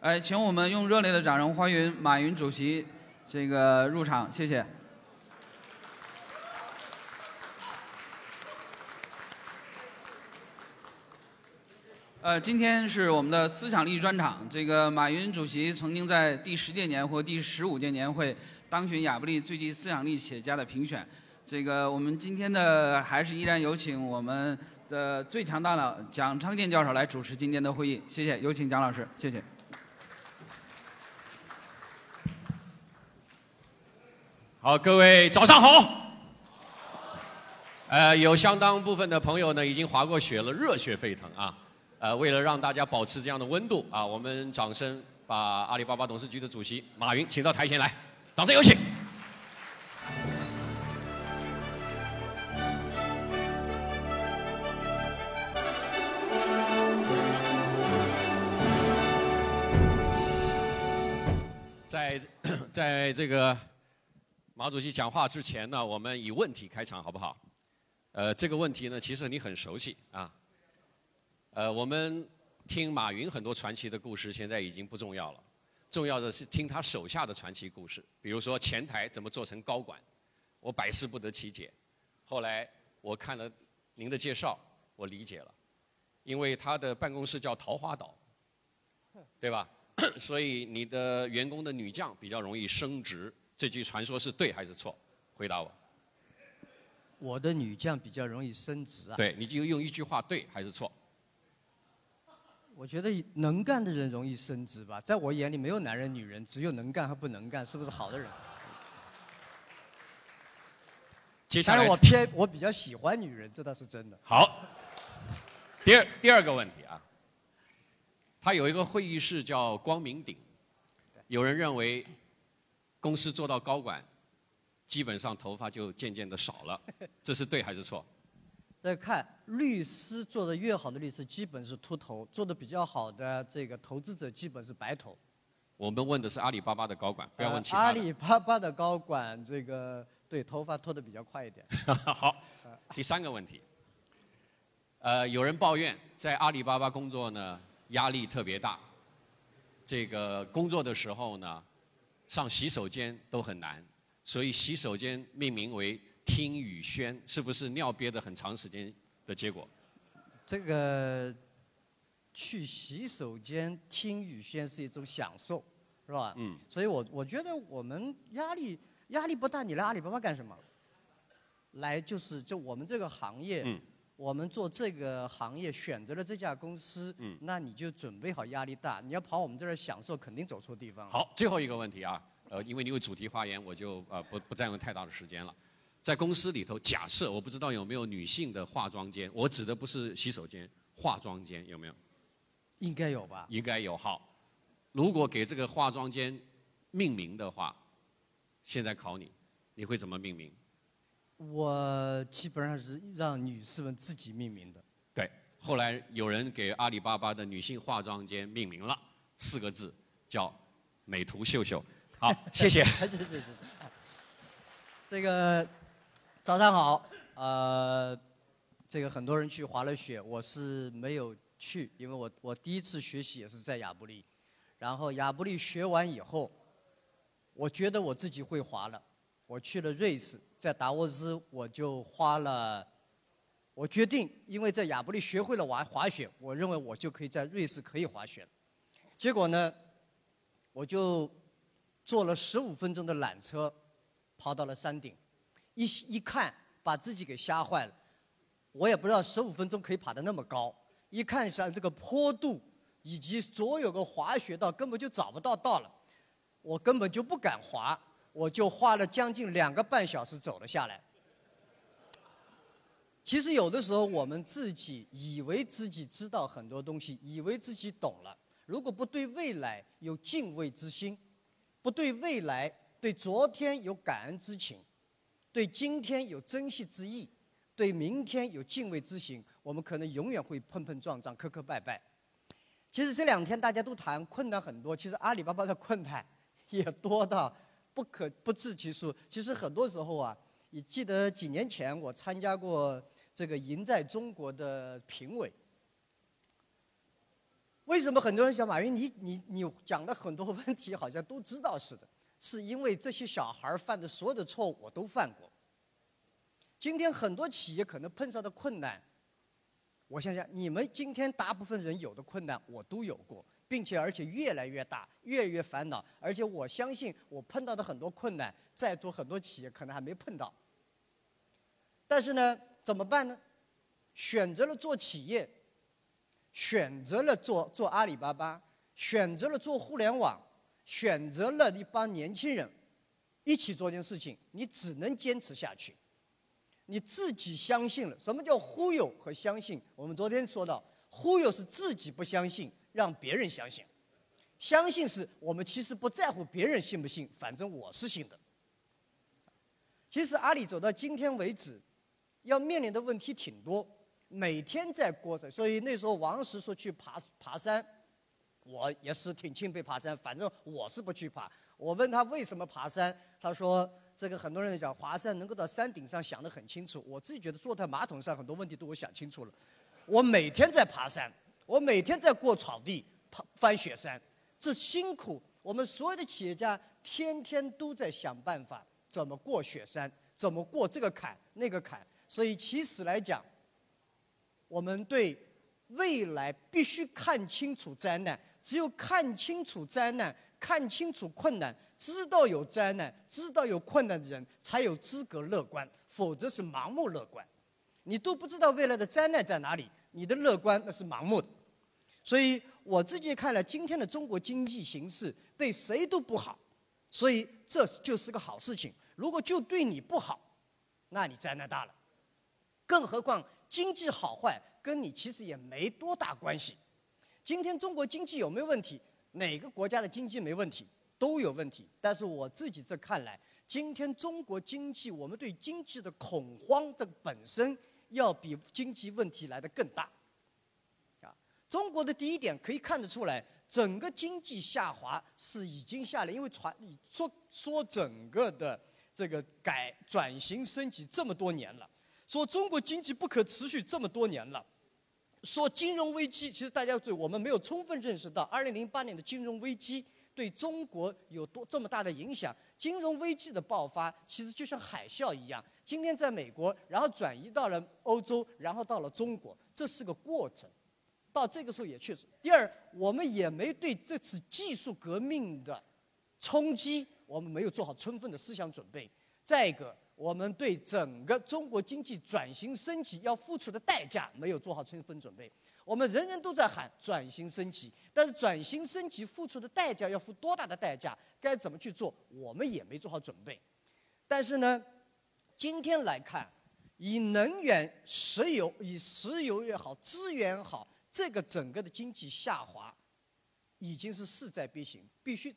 哎，请我们用热烈的掌声欢迎马云主席这个入场，谢谢。呃，今天是我们的思想力专场。这个马云主席曾经在第十届年或第十五届年会当选亚布力最具思想力企业家的评选。这个我们今天的还是依然有请我们的最强大脑蒋昌建教授来主持今天的会议。谢谢，有请蒋老师，谢谢。好，各位早上好。呃，有相当部分的朋友呢已经滑过雪了，热血沸腾啊。呃，为了让大家保持这样的温度啊，我们掌声把阿里巴巴董事局的主席马云请到台前来，掌声有请。在 在这个马主席讲话之前呢，我们以问题开场好不好？呃，这个问题呢，其实你很熟悉啊。呃，我们听马云很多传奇的故事，现在已经不重要了，重要的是听他手下的传奇故事。比如说前台怎么做成高管，我百思不得其解。后来我看了您的介绍，我理解了，因为他的办公室叫桃花岛，对吧？所以你的员工的女将比较容易升职，这句传说是对还是错？回答我。我的女将比较容易升职啊。对，你就用一句话对还是错？我觉得能干的人容易升职吧，在我眼里没有男人女人，只有能干和不能干，是不是好的人？接下来我偏我比较喜欢女人，这倒是真的。好，第二第二个问题啊。他有一个会议室叫光明顶，有人认为公司做到高管，基本上头发就渐渐的少了，这是对还是错？再看律师做的越好的律师，基本是秃头；做的比较好的这个投资者，基本是白头。我们问的是阿里巴巴的高管，不要问其他的。阿里巴巴的高管，这个对头发脱的比较快一点。好，第三个问题，呃，有人抱怨在阿里巴巴工作呢。压力特别大，这个工作的时候呢，上洗手间都很难，所以洗手间命名为“听雨轩”，是不是尿憋的很长时间的结果？这个去洗手间听雨轩是一种享受，是吧？嗯。所以我我觉得我们压力压力不大，你来阿里巴巴干什么？来就是就我们这个行业。嗯。我们做这个行业选择了这家公司，嗯，那你就准备好压力大。你要跑我们这儿享受，肯定走错地方。好，最后一个问题啊，呃，因为你有主题发言，我就呃不不占用太大的时间了。在公司里头，假设我不知道有没有女性的化妆间，我指的不是洗手间，化妆间有没有？应该有吧？应该有。好，如果给这个化妆间命名的话，现在考你，你会怎么命名？我基本上是让女士们自己命名的。对，后来有人给阿里巴巴的女性化妆间命名了，四个字叫“美图秀秀”。好，谢谢。谢谢谢谢。这个早上好，呃，这个很多人去滑了雪，我是没有去，因为我我第一次学习也是在亚布力，然后亚布力学完以后，我觉得我自己会滑了，我去了瑞士。在达沃斯，我就花了，我决定，因为在亚布力学会了玩滑雪，我认为我就可以在瑞士可以滑雪。结果呢，我就坐了十五分钟的缆车，跑到了山顶，一一看，把自己给吓坏了。我也不知道十五分钟可以爬得那么高，一看上这个坡度以及所有个滑雪道根本就找不到道了，我根本就不敢滑。我就花了将近两个半小时走了下来。其实有的时候我们自己以为自己知道很多东西，以为自己懂了，如果不对未来有敬畏之心，不对未来、对昨天有感恩之情，对今天有珍惜之意，对明天有敬畏之心，我们可能永远会碰碰撞撞、磕磕绊绊。其实这两天大家都谈困难很多，其实阿里巴巴的困难也多到。不可不自其数。其实很多时候啊，你记得几年前我参加过这个“赢在中国”的评委，为什么很多人想马云？你你你讲的很多问题好像都知道似的，是因为这些小孩犯的所有的错误我都犯过。今天很多企业可能碰上的困难，我想想，你们今天大部分人有的困难我都有过，并且而且越来越大，越来越烦恼，而且我相信我碰到的很多困难，在座很多企业可能还没碰到。但是呢，怎么办呢？选择了做企业，选择了做做阿里巴巴，选择了做互联网，选择了一帮年轻人一起做件事情，你只能坚持下去。你自己相信了，什么叫忽悠和相信？我们昨天说到，忽悠是自己不相信，让别人相信；相信是我们其实不在乎别人信不信，反正我是信的。其实阿里走到今天为止。要面临的问题挺多，每天在过着。所以那时候王石说去爬爬山，我也是挺钦佩爬山。反正我是不去爬。我问他为什么爬山，他说这个很多人讲华山能够到山顶上想得很清楚。我自己觉得坐在马桶上很多问题都我想清楚了。我每天在爬山，我每天在过草地、翻雪山，这辛苦。我们所有的企业家天天都在想办法怎么过雪山，怎么过这个坎那个坎。所以，其实来讲，我们对未来必须看清楚灾难。只有看清楚灾难、看清楚困难，知道有灾难、知道有困难的人，才有资格乐观。否则是盲目乐观。你都不知道未来的灾难在哪里，你的乐观那是盲目的。所以我自己看来今天的中国经济形势，对谁都不好。所以这就是个好事情。如果就对你不好，那你灾难大了。更何况经济好坏跟你其实也没多大关系。今天中国经济有没有问题？哪个国家的经济没问题？都有问题。但是我自己这看来，今天中国经济，我们对经济的恐慌的本身要比经济问题来的更大。中国的第一点可以看得出来，整个经济下滑是已经下来，因为传说说整个的这个改转型升级这么多年了。说中国经济不可持续这么多年了，说金融危机，其实大家对我们没有充分认识到，二零零八年的金融危机对中国有多这么大的影响。金融危机的爆发其实就像海啸一样，今天在美国，然后转移到了欧洲，然后到了中国，这是个过程。到这个时候也确实。第二，我们也没对这次技术革命的冲击，我们没有做好充分的思想准备。再一个。我们对整个中国经济转型升级要付出的代价没有做好充分准备。我们人人都在喊转型升级，但是转型升级付出的代价要付多大的代价？该怎么去做？我们也没做好准备。但是呢，今天来看，以能源、石油、以石油也好，资源好，这个整个的经济下滑已经是势在必行，必须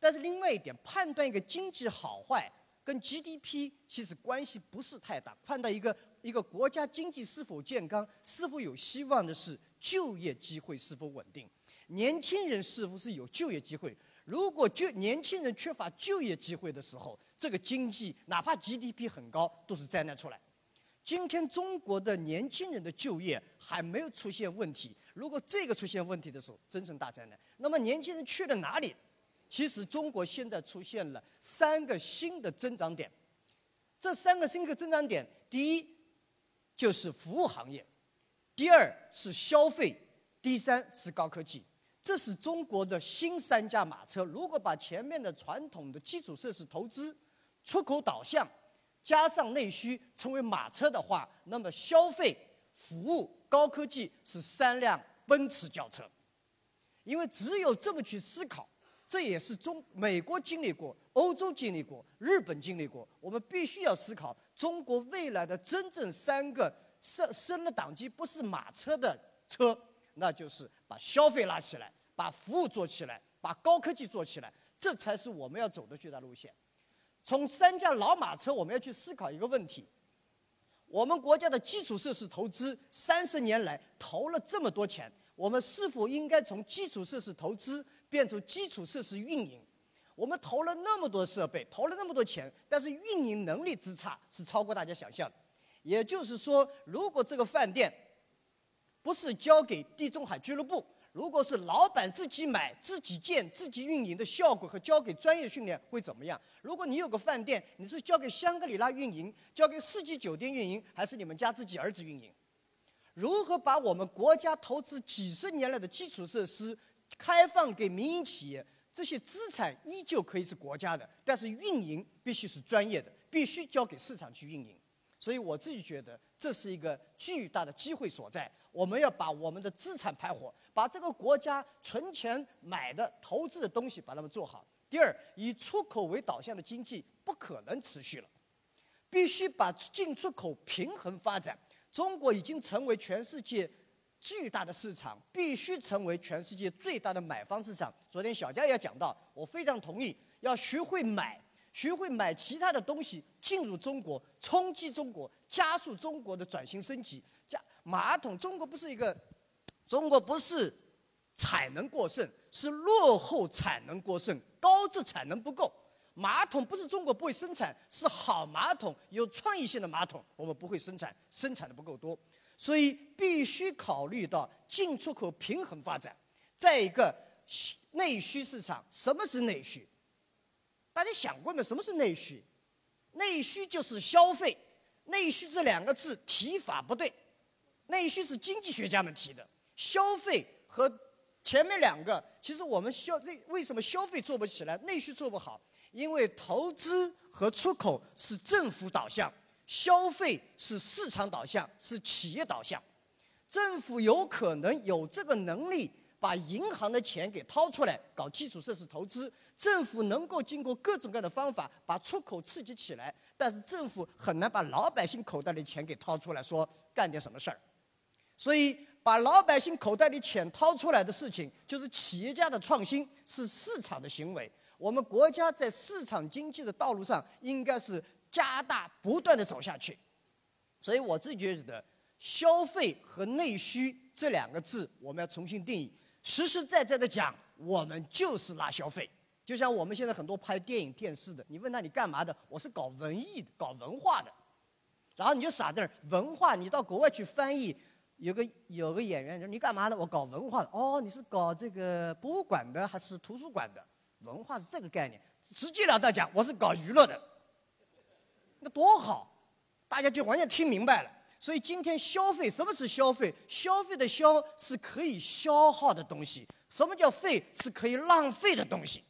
但是另外一点，判断一个经济好坏。跟 GDP 其实关系不是太大，判断一个一个国家经济是否健康、是否有希望的是就业机会是否稳定，年轻人是否是有就业机会。如果就年轻人缺乏就业机会的时候，这个经济哪怕 GDP 很高都是灾难出来。今天中国的年轻人的就业还没有出现问题，如果这个出现问题的时候，真成大灾难。那么年轻人去了哪里？其实中国现在出现了三个新的增长点，这三个新的增长点，第一就是服务行业，第二是消费，第三是高科技。这是中国的新三驾马车。如果把前面的传统的基础设施投资、出口导向，加上内需成为马车的话，那么消费、服务、高科技是三辆奔驰轿车。因为只有这么去思考。这也是中美国经历过，欧洲经历过，日本经历过。我们必须要思考中国未来的真正三个升升了档级，不是马车的车，那就是把消费拉起来，把服务做起来，把高科技做起来，这才是我们要走的巨大路线。从三驾老马车，我们要去思考一个问题：我们国家的基础设施投资三十年来投了这么多钱，我们是否应该从基础设施投资？变成基础设施运营，我们投了那么多设备，投了那么多钱，但是运营能力之差是超过大家想象的。也就是说，如果这个饭店不是交给地中海俱乐部，如果是老板自己买、自己建、自己运营的效果和交给专业训练会怎么样？如果你有个饭店，你是交给香格里拉运营、交给四季酒店运营，还是你们家自己儿子运营？如何把我们国家投资几十年来的基础设施开放给民营企业？这些资产依旧可以是国家的，但是运营必须是专业的，必须交给市场去运营。所以我自己觉得这是一个巨大的机会所在。我们要把我们的资产盘活，把这个国家存钱买的、投资的东西把它们做好。第二，以出口为导向的经济不可能持续了，必须把进出口平衡发展。中国已经成为全世界巨大的市场，必须成为全世界最大的买方市场。昨天小佳也讲到，我非常同意，要学会买，学会买其他的东西进入中国，冲击中国，加速中国的转型升级。加马桶，中国不是一个，中国不是产能过剩，是落后产能过剩，高质产能不够。马桶不是中国不会生产，是好马桶、有创意性的马桶，我们不会生产，生产的不够多，所以必须考虑到进出口平衡发展。再一个，内需市场，什么是内需？大家想过没有？什么是内需？内需就是消费。内需这两个字提法不对，内需是经济学家们提的，消费和前面两个，其实我们消内为什么消费做不起来，内需做不好？因为投资和出口是政府导向，消费是市场导向，是企业导向。政府有可能有这个能力把银行的钱给掏出来搞基础设施投资，政府能够经过各种各样的方法把出口刺激起来，但是政府很难把老百姓口袋里钱给掏出来，说干点什么事儿。所以，把老百姓口袋里钱掏出来的事情，就是企业家的创新，是市场的行为。我们国家在市场经济的道路上，应该是加大不断的走下去。所以我自己觉得，消费和内需这两个字，我们要重新定义。实实在在的讲，我们就是拉消费。就像我们现在很多拍电影、电视的，你问他你干嘛的？我是搞文艺的，搞文化的。然后你就傻在那儿，文化你到国外去翻译，有个有个演员说你干嘛的？我搞文化的。哦，你是搞这个博物馆的还是图书馆的？文化是这个概念，直截了当讲，我是搞娱乐的，那多好，大家就完全听明白了。所以今天消费，什么是消费？消费的消是可以消耗的东西，什么叫费？是可以浪费的东西。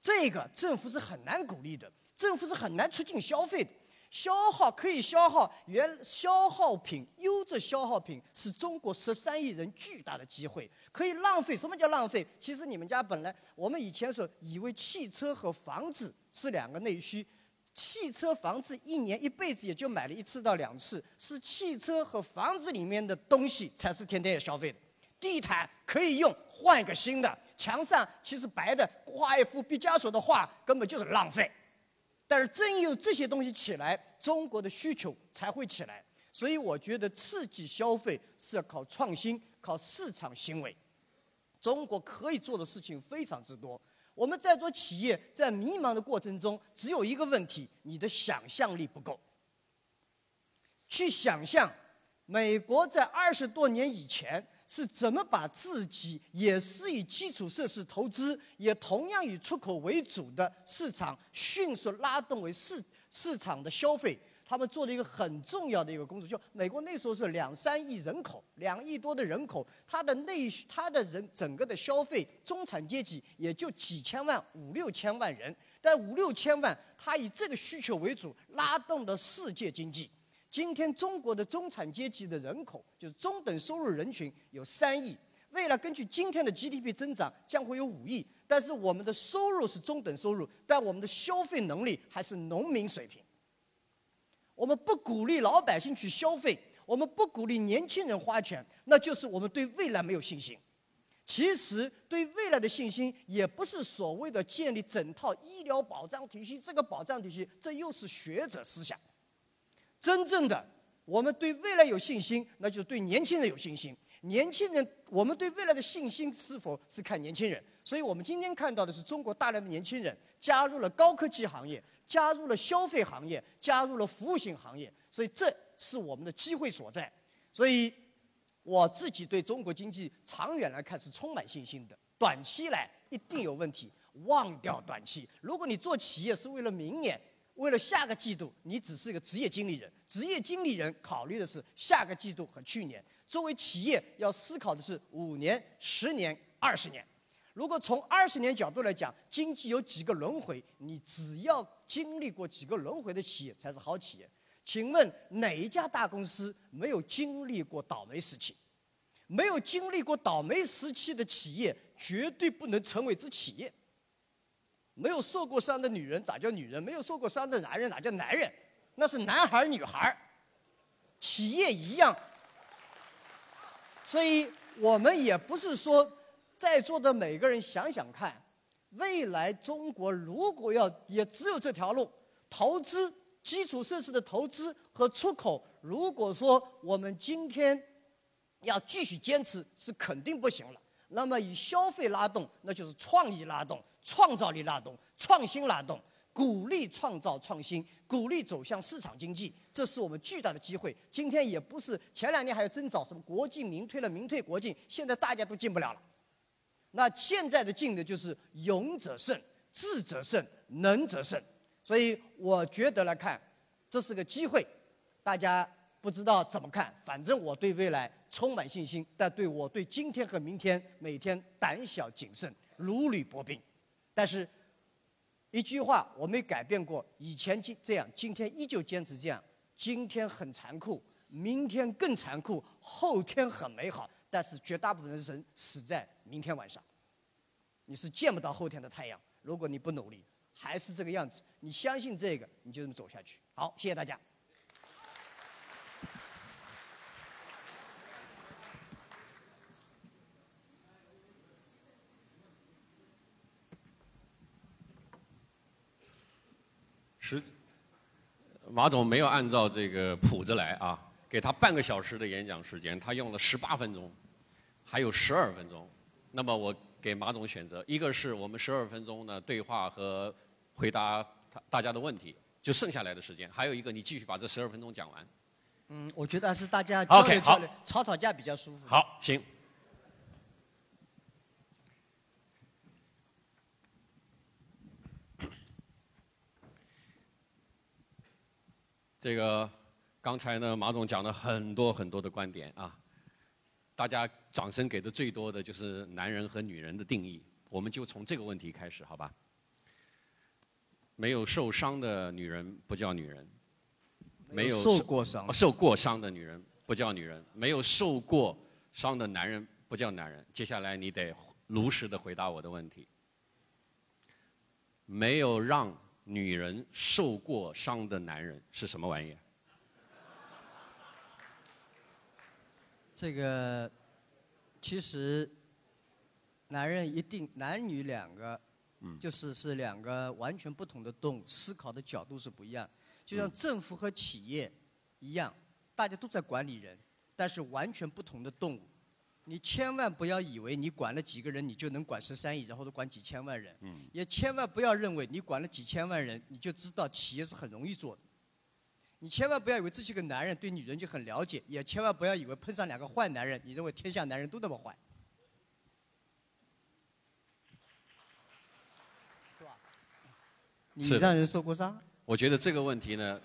这个政府是很难鼓励的，政府是很难促进消费的。消耗可以消耗，原消耗品、优质消耗品是中国十三亿人巨大的机会。可以浪费，什么叫浪费？其实你们家本来，我们以前说以为汽车和房子是两个内需，汽车、房子一年一辈子也就买了一次到两次，是汽车和房子里面的东西才是天天要消费的。地毯可以用，换一个新的。墙上其实白的，画一幅毕加索的画根本就是浪费。但是真有这些东西起来，中国的需求才会起来。所以我觉得刺激消费是要靠创新、靠市场行为。中国可以做的事情非常之多。我们在做企业，在迷茫的过程中，只有一个问题：你的想象力不够。去想象，美国在二十多年以前。是怎么把自己也是以基础设施投资，也同样以出口为主的市场迅速拉动为市市场的消费？他们做了一个很重要的一个工作，就美国那时候是两三亿人口，两亿多的人口，它的内它的人整个的消费中产阶级也就几千万五六千万人，但五六千万，它以这个需求为主，拉动的世界经济。今天中国的中产阶级的人口，就是中等收入人群有三亿，未来根据今天的 GDP 增长将会有五亿。但是我们的收入是中等收入，但我们的消费能力还是农民水平。我们不鼓励老百姓去消费，我们不鼓励年轻人花钱，那就是我们对未来没有信心。其实对未来的信心，也不是所谓的建立整套医疗保障体系，这个保障体系，这又是学者思想。真正的，我们对未来有信心，那就是对年轻人有信心。年轻人，我们对未来的信心是否是看年轻人？所以我们今天看到的是中国大量的年轻人加入了高科技行业，加入了消费行业，加入了服务型行业。所以这是我们的机会所在。所以，我自己对中国经济长远来看是充满信心的，短期来一定有问题，忘掉短期。如果你做企业是为了明年，为了下个季度，你只是一个职业经理人。职业经理人考虑的是下个季度和去年。作为企业，要思考的是五年、十年、二十年。如果从二十年角度来讲，经济有几个轮回，你只要经历过几个轮回的企业才是好企业。请问哪一家大公司没有经历过倒霉时期？没有经历过倒霉时期的企业，绝对不能成为之企业。没有受过伤的女人咋叫女人？没有受过伤的男人哪叫男人？那是男孩女孩企业一样。所以我们也不是说，在座的每个人想想看，未来中国如果要也只有这条路，投资基础设施的投资和出口，如果说我们今天要继续坚持，是肯定不行了。那么以消费拉动，那就是创意拉动、创造力拉动、创新拉动，鼓励创造创新，鼓励走向市场经济，这是我们巨大的机会。今天也不是前两年还有征找什么国进民退了，民退国进，现在大家都进不了了。那现在的进的就是勇者胜、智者胜、能者胜。所以我觉得来看，这是个机会，大家。不知道怎么看，反正我对未来充满信心，但对我对今天和明天每天胆小谨慎，如履薄冰。但是，一句话我没改变过，以前今这样，今天依旧坚持这样。今天很残酷，明天更残酷，后天很美好，但是绝大部分人死在明天晚上。你是见不到后天的太阳，如果你不努力，还是这个样子。你相信这个，你就这么走下去。好，谢谢大家。实，马总没有按照这个谱子来啊，给他半个小时的演讲时间，他用了十八分钟，还有十二分钟。那么我给马总选择，一个是我们十二分钟呢对话和回答他大家的问题，就剩下来的时间；还有一个你继续把这十二分钟讲完。嗯，我觉得还是大家交流交流，吵吵架比较舒服。好，行。这个刚才呢，马总讲了很多很多的观点啊，大家掌声给的最多的就是男人和女人的定义，我们就从这个问题开始，好吧？没有受伤的女人不叫女人，没有受过伤，受过伤的女人不叫女人，没有受过伤的男人不叫男人。接下来你得如实的回答我的问题，没有让。女人受过伤的男人是什么玩意儿？这个其实男人一定男女两个，就是是两个完全不同的动物，思考的角度是不一样。就像政府和企业一样，大家都在管理人，但是完全不同的动物。你千万不要以为你管了几个人，你就能管十三亿，然后都管几千万人。嗯。也千万不要认为你管了几千万人，你就知道企业是很容易做的。你千万不要以为自己个男人对女人就很了解，也千万不要以为碰上两个坏男人，你认为天下男人都那么坏。是吧？你让人受过伤？我觉得这个问题呢，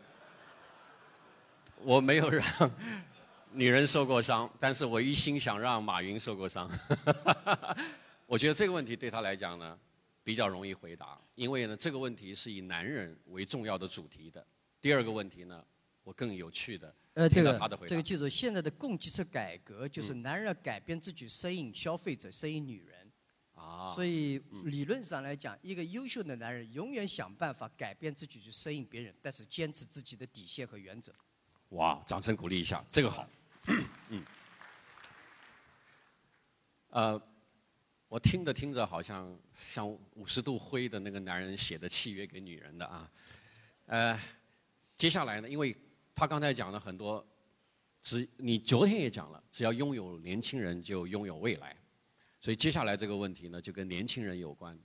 我没有让。女人受过伤，但是我一心想让马云受过伤。我觉得这个问题对他来讲呢，比较容易回答，因为呢，这个问题是以男人为重要的主题的。第二个问题呢，我更有趣的听到他的回答。这个记住，现在的供给侧改革就是男人要改变自己，适应消费者，适应女人。啊。所以理论上来讲，一个优秀的男人永远想办法改变自己去适应别人，但是坚持自己的底线和原则。哇，掌声鼓励一下，这个好。嗯，呃，我听着听着，好像像五十度灰的那个男人写的契约给女人的啊。呃，接下来呢，因为他刚才讲了很多，只你昨天也讲了，只要拥有年轻人就拥有未来，所以接下来这个问题呢，就跟年轻人有关。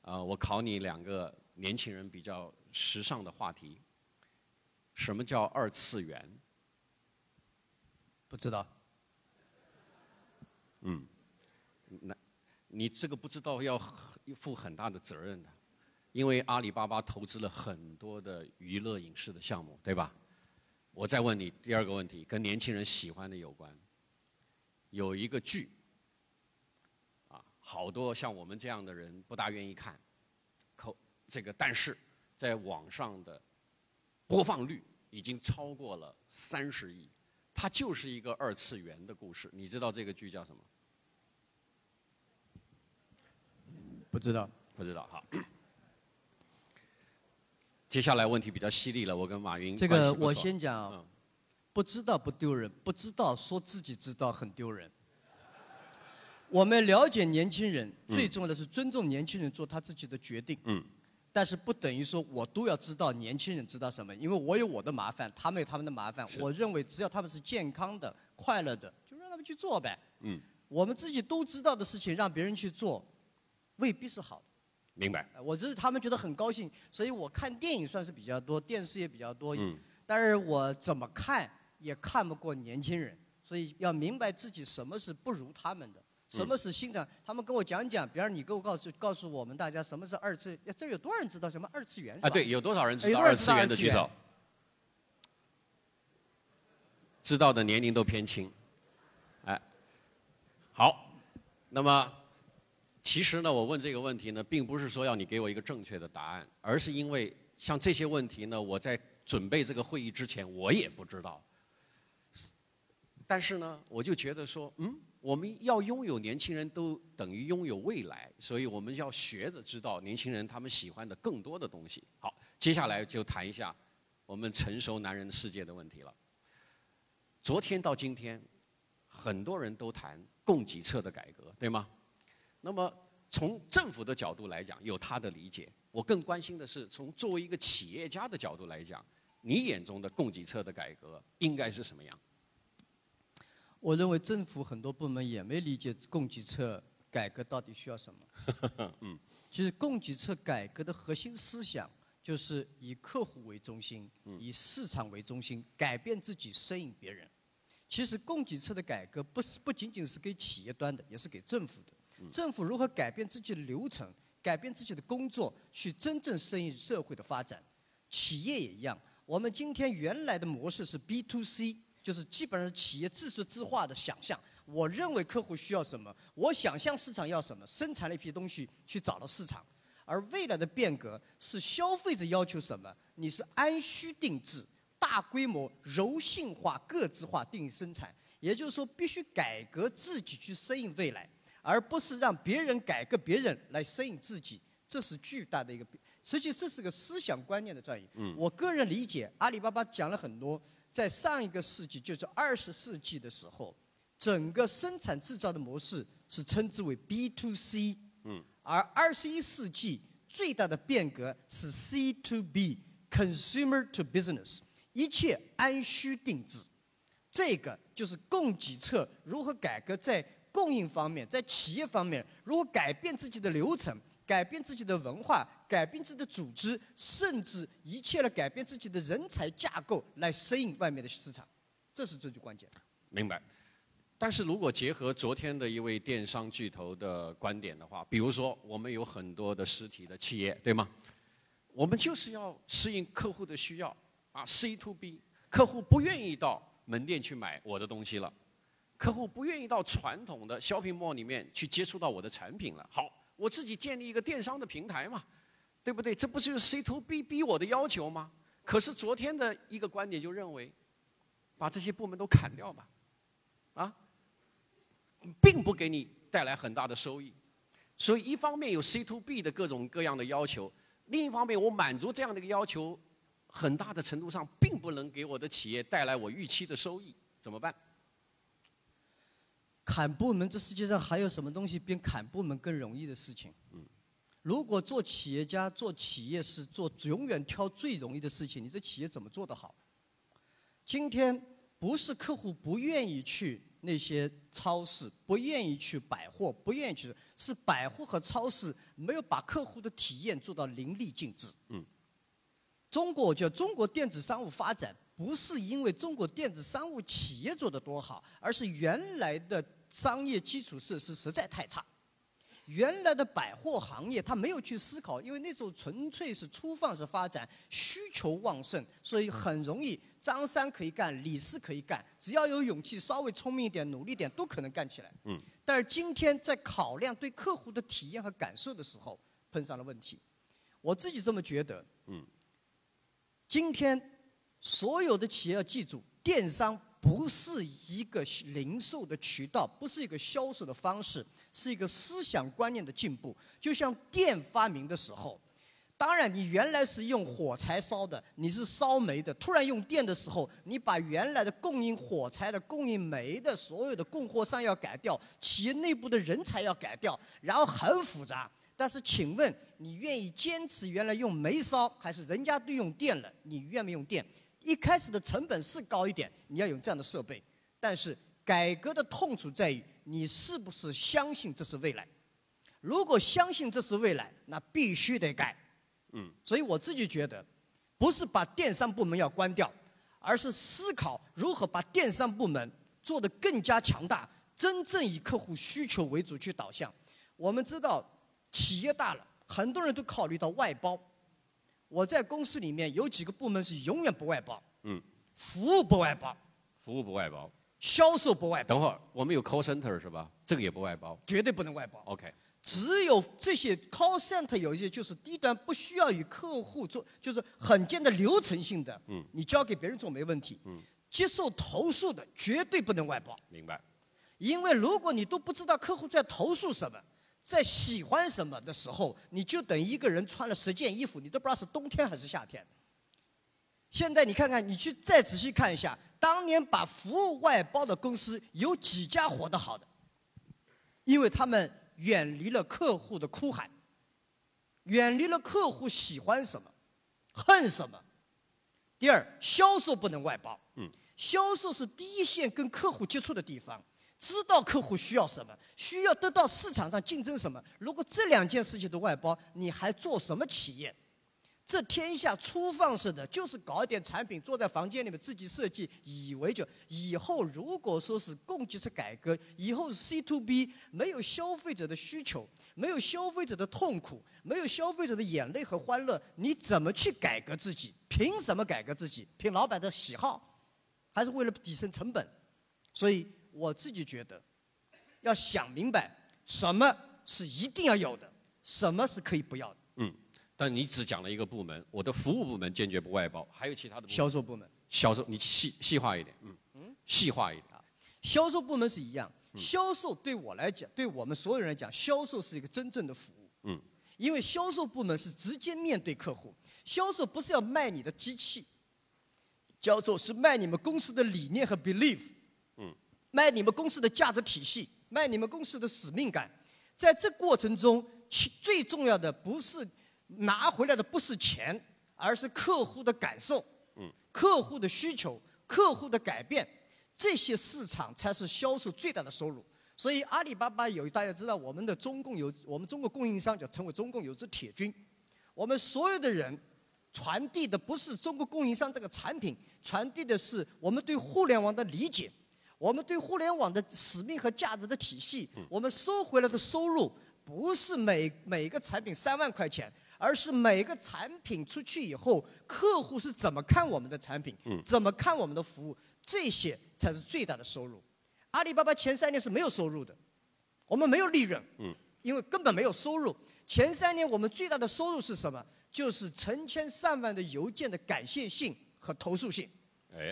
啊，我考你两个年轻人比较时尚的话题：什么叫二次元？不知道，嗯，那，你这个不知道要负很大的责任的，因为阿里巴巴投资了很多的娱乐影视的项目，对吧？我再问你第二个问题，跟年轻人喜欢的有关。有一个剧，啊，好多像我们这样的人不大愿意看，可这个，但是在网上的播放率已经超过了三十亿，它就是一个二次元的故事。你知道这个剧叫什么？不知道，不知道。哈，接下来问题比较犀利了，我跟马云这个我先讲。不知道不丢人，不知道说自己知道很丢人。我们了解年轻人，最重要的是尊重年轻人做他自己的决定。嗯。但是不等于说我都要知道年轻人知道什么，因为我有我的麻烦，他们有他们的麻烦。我认为只要他们是健康的、快乐的，就让他们去做呗。嗯。我们自己都知道的事情，让别人去做，未必是好的。明白。我只是他们觉得很高兴，所以我看电影算是比较多，电视也比较多。嗯。但是我怎么看？也看不过年轻人，所以要明白自己什么是不如他们的，什么是新的。他们跟我讲讲，比方你给我告诉告诉我们大家什么是二次，这有多少人知道什么二次元？啊，对，有多少人知道二次元的举手？知道的年龄都偏轻。哎，好，那么其实呢，我问这个问题呢，并不是说要你给我一个正确的答案，而是因为像这些问题呢，我在准备这个会议之前，我也不知道。但是呢，我就觉得说，嗯，我们要拥有年轻人都等于拥有未来，所以我们要学着知道年轻人他们喜欢的更多的东西。好，接下来就谈一下我们成熟男人的世界的问题了。昨天到今天，很多人都谈供给侧的改革，对吗？那么从政府的角度来讲，有他的理解。我更关心的是，从作为一个企业家的角度来讲，你眼中的供给侧的改革应该是什么样？我认为政府很多部门也没理解供给侧改革到底需要什么。嗯，其实供给侧改革的核心思想就是以客户为中心，以市场为中心，改变自己，适应别人。其实供给侧的改革不是不仅仅是给企业端的，也是给政府的。政府如何改变自己的流程，改变自己的工作，去真正适应社会的发展？企业也一样。我们今天原来的模式是 B to C。就是基本上企业自说自话的想象，我认为客户需要什么，我想象市场要什么，生产了一批东西去找到市场。而未来的变革是消费者要求什么，你是按需定制、大规模、柔性化、个制化定义生产。也就是说，必须改革自己去适应未来，而不是让别人改革别人来适应自己。这是巨大的一个，实际这是个思想观念的转移。我个人理解，阿里巴巴讲了很多。在上一个世纪，就是二十世纪的时候，整个生产制造的模式是称之为 B to C，嗯，而二十一世纪最大的变革是 C to B，Consumer to Business，一切按需定制，这个就是供给侧如何改革在供应方面，在企业方面如何改变自己的流程。改变自己的文化，改变自己的组织，甚至一切的改变自己的人才架构，来适应外面的市场，这是最最关键的。明白。但是如果结合昨天的一位电商巨头的观点的话，比如说我们有很多的实体的企业，对吗？我们就是要适应客户的需要啊，C to B，客户不愿意到门店去买我的东西了，客户不愿意到传统的 shopping mall 里面去接触到我的产品了。好。我自己建立一个电商的平台嘛，对不对？这不就是 C to B 逼我的要求吗？可是昨天的一个观点就认为，把这些部门都砍掉吧，啊，并不给你带来很大的收益。所以一方面有 C to B 的各种各样的要求，另一方面我满足这样的一个要求，很大的程度上并不能给我的企业带来我预期的收益，怎么办？砍部门，这世界上还有什么东西比砍部门更容易的事情？嗯，如果做企业家、做企业是做永远挑最容易的事情，你这企业怎么做得好？今天不是客户不愿意去那些超市，不愿意去百货，不愿意去，是百货和超市没有把客户的体验做到淋漓尽致。嗯，中国叫中国电子商务发展。不是因为中国电子商务企业做得多好，而是原来的商业基础设施实在太差。原来的百货行业，他没有去思考，因为那时候纯粹是粗放式发展，需求旺盛，所以很容易张三可以干，李四可以干，只要有勇气，稍微聪明一点，努力点，都可能干起来。嗯。但是今天在考量对客户的体验和感受的时候，碰上了问题。我自己这么觉得。嗯。今天所有的企业要记住，电商。不是一个零售的渠道，不是一个销售的方式，是一个思想观念的进步。就像电发明的时候，当然你原来是用火柴烧的，你是烧煤的，突然用电的时候，你把原来的供应火柴的、供应煤的所有的供货商要改掉，企业内部的人才要改掉，然后很复杂。但是，请问你愿意坚持原来用煤烧，还是人家都用电了，你愿不愿意用电？一开始的成本是高一点，你要有这样的设备，但是改革的痛处在于你是不是相信这是未来？如果相信这是未来，那必须得改。嗯，所以我自己觉得，不是把电商部门要关掉，而是思考如何把电商部门做得更加强大，真正以客户需求为主去导向。我们知道，企业大了，很多人都考虑到外包。我在公司里面有几个部门是永远不外包，嗯，服务不外包，服务不外包，销售不外包。等会儿我们有 call center 是吧？这个也不外包，绝对不能外包。OK，只有这些 call center 有一些就是低端，不需要与客户做，就是很简单流程性的，嗯，你交给别人做没问题，嗯，接受投诉的绝对不能外包，明白？因为如果你都不知道客户在投诉什么。在喜欢什么的时候，你就等一个人穿了十件衣服，你都不知道是冬天还是夏天。现在你看看，你去再仔细看一下，当年把服务外包的公司有几家活得好的？因为他们远离了客户的哭喊，远离了客户喜欢什么、恨什么。第二，销售不能外包。嗯。销售是第一线跟客户接触的地方。知道客户需要什么，需要得到市场上竞争什么。如果这两件事情都外包，你还做什么企业？这天下粗放式的，就是搞一点产品，坐在房间里面自己设计，以为就以后如果说是供给侧改革，以后是 C to B，没有消费者的需求，没有消费者的痛苦，没有消费者的眼泪和欢乐，你怎么去改革自己？凭什么改革自己？凭老板的喜好，还是为了底层成本？所以。我自己觉得，要想明白什么是一定要有的，什么是可以不要的。嗯，但你只讲了一个部门，我的服务部门坚决不外包，还有其他的。销售部门。销售，你细细化一点，嗯。嗯。细化一点。销售部门是一样，销售对我来讲，对我们所有人来讲，销售是一个真正的服务。嗯。因为销售部门是直接面对客户，销售不是要卖你的机器，销售是卖你们公司的理念和 belief。卖你们公司的价值体系，卖你们公司的使命感，在这过程中，最重要的不是拿回来的不是钱，而是客户的感受，嗯，客户的需求，客户的改变，这些市场才是销售最大的收入。所以阿里巴巴有大家知道，我们的中共有我们中国供应商就成为中共有支铁军，我们所有的人传递的不是中国供应商这个产品，传递的是我们对互联网的理解。我们对互联网的使命和价值的体系，我们收回来的收入不是每每个产品三万块钱，而是每个产品出去以后，客户是怎么看我们的产品，怎么看我们的服务，这些才是最大的收入。阿里巴巴前三年是没有收入的，我们没有利润，因为根本没有收入。前三年我们最大的收入是什么？就是成千上万的邮件的感谢信和投诉信，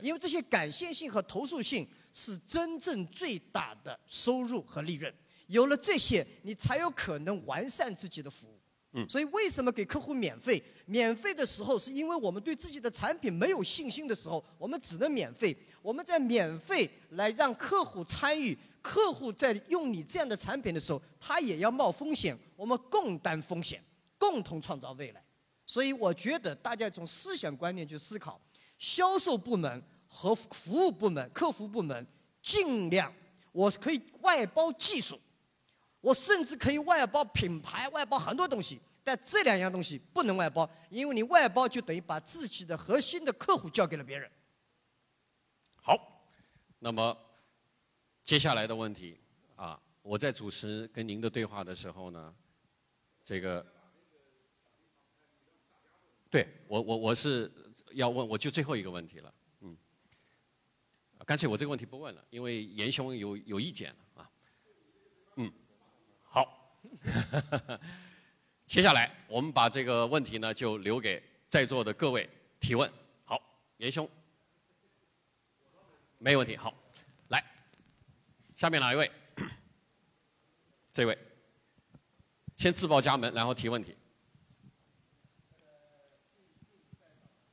因为这些感谢信和投诉信。是真正最大的收入和利润。有了这些，你才有可能完善自己的服务。嗯。所以，为什么给客户免费？免费的时候，是因为我们对自己的产品没有信心的时候，我们只能免费。我们在免费来让客户参与，客户在用你这样的产品的时候，他也要冒风险。我们共担风险，共同创造未来。所以，我觉得大家从思想观念去思考，销售部门。和服务部门、客服部门尽量，我可以外包技术，我甚至可以外包品牌、外包很多东西，但这两样东西不能外包，因为你外包就等于把自己的核心的客户交给了别人。好，那么接下来的问题啊，我在主持跟您的对话的时候呢，这个，对我我我是要问，我就最后一个问题了，干脆我这个问题不问了，因为严兄有有意见啊，嗯，好，接下来我们把这个问题呢就留给在座的各位提问，好，严兄，没问题，好，来，下面哪一位？这位，先自报家门，然后提问题。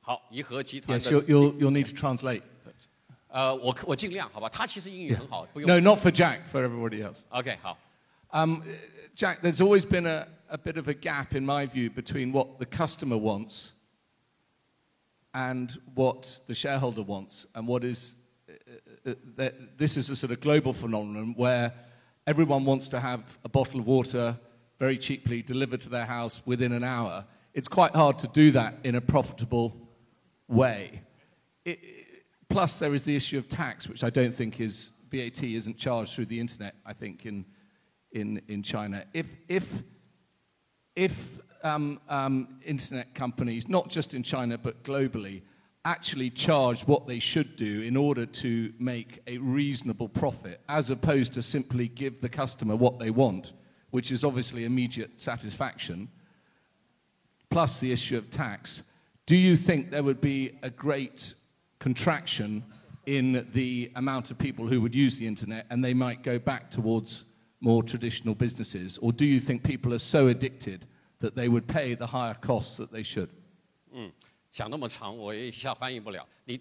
好，颐和集团 Yes, 的 you'll, you'll, you'll need to translate. 呃，我我尽量，好吧？他其实英语很好，不用。 No, not for Jack, for everybody else. OK，好。 Um, Jack, there's always been a, a bit of a gap, in my view, between what the customer wants and what the shareholder wants, and what is. Uh, uh, that this is a sort of global phenomenon where everyone wants to have a bottle of water very cheaply delivered to their house within an hour. It's quite hard to do that in a profitable way. It, plus, there is the issue of tax, which I don't think is VAT isn't charged through the internet. I think in in in China. If if if um, um, internet companies, not just in China but globally, actually charge what they should do in order to make a reasonable profit, as opposed to simply give the customer what they want, which is obviously immediate satisfaction, plus the issue of tax, do you think there would be a great contraction in the amount of people who would use the internet and they might go back towards more traditional businesses? Or do you think people are so addicted that they would pay the higher costs that they should? 嗯，讲那么长，我一下翻译不了。你，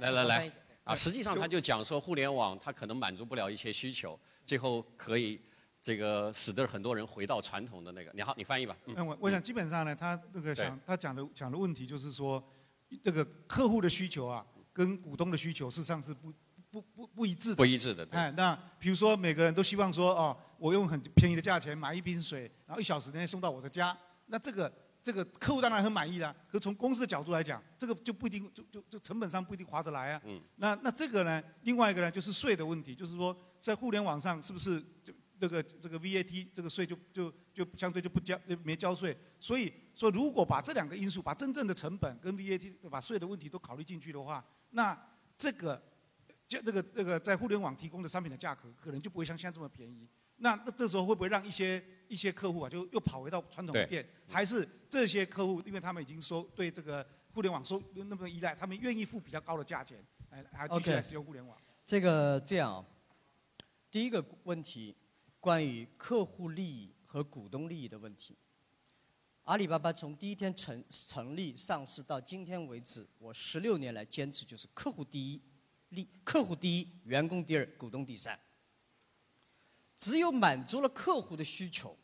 来来来，啊，实际上他就讲说，互联网它可能满足不了一些需求，最后可以这个使得很多人回到传统的那个。你好，你翻译吧。嗯那我我想基本上呢，他那个对想他讲的讲的问题就是说， 这个客户的需求啊，跟股东的需求事实上是不不不不一致的。不一致的哎，那比如说每个人都希望说，哦，我用很便宜的价钱买一瓶水，然后一小时内送到我的家，那这个这个客户当然很满意啦。可从公司的角度来讲，这个就不一定就就就成本上不一定划得来啊。嗯。那那这个呢，另外一个呢就是税的问题，就是说在互联网上是不是就这个这个 VAT 这个税就就就相对就不交没交税，所以说如果把这两个因素，把真正的成本跟 VAT 把税的问题都考虑进去的话，那这个就这个这个在互联网提供的商品的价格可能就不会像现在这么便宜。那那这时候会不会让一些一些客户啊，就又跑回到传统的店？还是这些客户，因为他们已经收对这个互联网收那么依赖，他们愿意付比较高的价钱，哎还继续来使用互联网？这个这样啊，第一个问题，关于客户利益和股东利益的问题。阿里巴巴从第一天成成立上市到今天为止，我十六年来坚持就是客户第一，利客户第一，员工第二，股东第三。只有满足了客户的需求，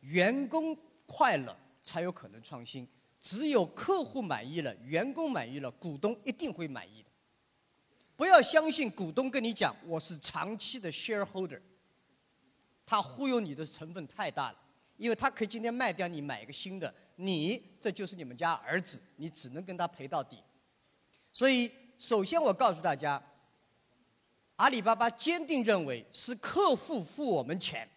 员工快乐才有可能创新。只有客户满意了，员工满意了，股东一定会满意的。不要相信股东跟你讲我是长期的 shareholder，他忽悠你的成分太大了，因为他可以今天卖掉你买一个新的，你这就是你们家儿子，你只能跟他赔到底。所以，首先我告诉大家，阿里巴巴坚定认为是客户付我们钱，